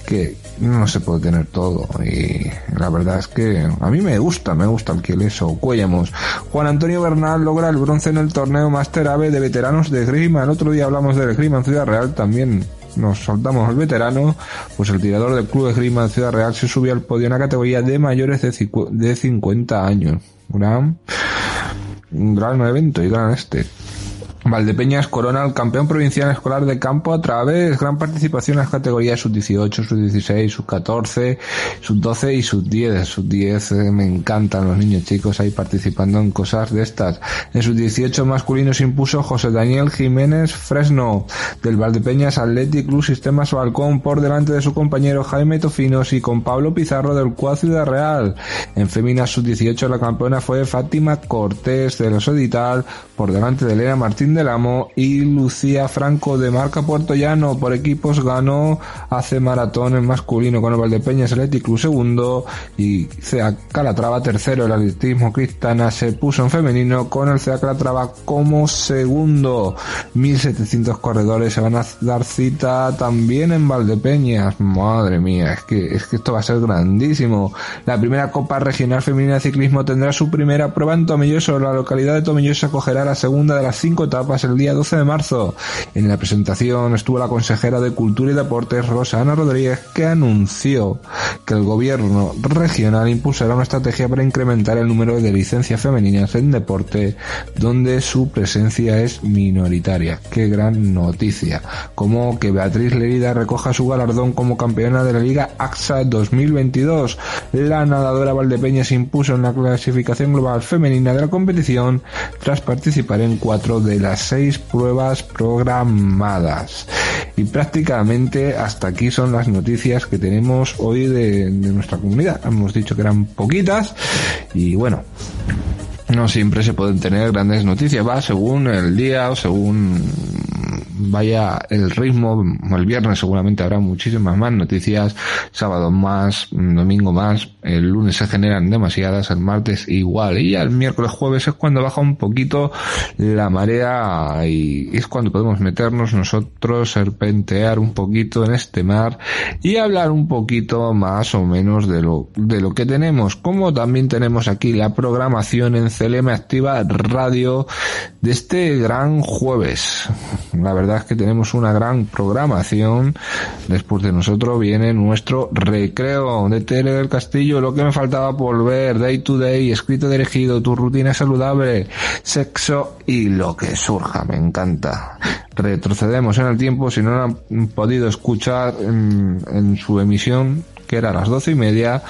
que no se puede tener todo y la verdad es que a mí me gusta, me gusta el que eso cuellamos. Juan Antonio Bernal logra el bronce en el torneo Master AVE de veteranos de Grima. El otro día hablamos del Grima en Ciudad Real también. Nos soltamos al veterano, pues el tirador del club de Grima en Ciudad Real se subió al podio en la categoría de mayores de 50 años. Gran, un gran evento y gran este. Valdepeñas corona al campeón provincial escolar de campo a través gran participación en las categorías sub-18, sub-16, sub-14, sub-12 y sub-10. Sub-10 me encantan los niños chicos ahí participando en cosas de estas. En sub-18 masculino se impuso José Daniel Jiménez Fresno del Valdepeñas Athletic Club Sistemas Balcón por delante de su compañero Jaime Tofinos y con Pablo Pizarro del Cuad Ciudad Real. En Femina sub-18 la campeona fue Fátima Cortés de los Edital por delante de Elena Martín del Amo y Lucía Franco de Marca Puerto Llano. Por equipos ganó hace maratón en masculino con el Valdepeñas Athletic Club segundo y CEA Calatrava tercero. El atletismo cristana se puso en femenino con el CEA Calatrava como segundo. 1700 corredores se van a dar cita también en Valdepeñas. Madre mía, es que, es que esto va a ser grandísimo. La primera Copa Regional Femenina de Ciclismo tendrá su primera prueba en Tomilloso. La localidad de Tomilloso acogerá la segunda de las cinco etapas el día 12 de marzo. En la presentación estuvo la consejera de Cultura y Deportes, Rosana Rodríguez, que anunció que el gobierno regional impulsará una estrategia para incrementar el número de licencias femeninas en deporte, donde su presencia es minoritaria. Qué gran noticia. Como que Beatriz Lerida recoja su galardón como campeona de la Liga AXA 2022. La nadadora Valdepeña se impuso en la clasificación global femenina de la competición tras participar en cuatro de las seis pruebas programadas. Y prácticamente hasta aquí son las noticias que tenemos hoy de nuestra comunidad. Hemos dicho que eran poquitas y bueno, no siempre se pueden tener grandes noticias, va según el día o según vaya el ritmo. El viernes seguramente habrá muchísimas más noticias, sábado más, domingo más, el lunes se generan demasiadas, el martes igual. Y ya el miércoles jueves es cuando baja un poquito la marea y es cuando podemos meternos nosotros, serpentear un poquito en este mar y hablar un poquito más o menos de lo, de lo que tenemos. Como también tenemos aquí la programación en CLM Activa Radio de este gran jueves. La verdad es que tenemos una gran programación. Después de nosotros viene nuestro recreo de Tele del Castillo, lo que me faltaba por ver, Day to Day, escrito dirigido, tu rutina saludable, sexo y lo que surja, me encanta. Retrocedemos en el tiempo, si no han podido escuchar en, en su emisión, que era a las doce y media,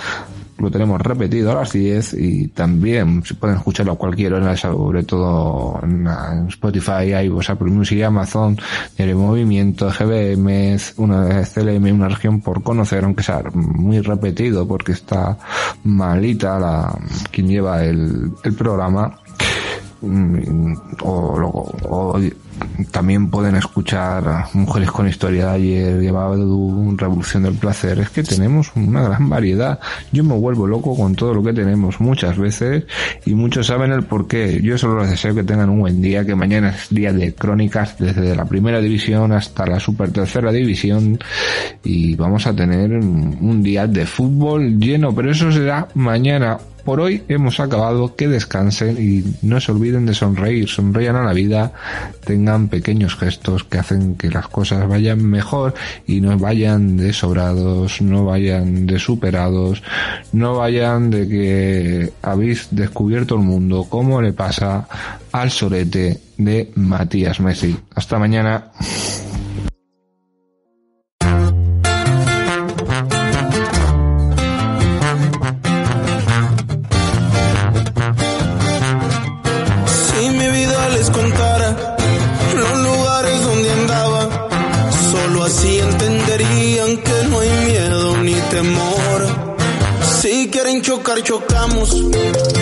lo tenemos repetido a las 10 y también se pueden escucharlo a cualquier hora, sobre todo en, Spotify, iVoox, Apple Music, Amazon, el movimiento, GBM, una CLM, una región por conocer, aunque sea muy repetido porque está malita la, quien lleva el, el programa o, o, o también pueden escuchar Mujeres con Historia de ayer, llevado Revolución del Placer. Es que tenemos una gran variedad. Yo me vuelvo loco con todo lo que tenemos muchas veces y muchos saben el por qué. Yo solo les deseo que tengan un buen día, que mañana es día de crónicas desde la primera división hasta la super tercera división y vamos a tener un día de fútbol lleno, pero eso será mañana por hoy hemos acabado, que descansen y no se olviden de sonreír, sonrían a la vida, tengan pequeños gestos que hacen que las cosas vayan mejor y no vayan de sobrados, no vayan de superados, no vayan de que habéis descubierto el mundo, como le pasa al sorete de Matías Messi. Hasta mañana. chocamos.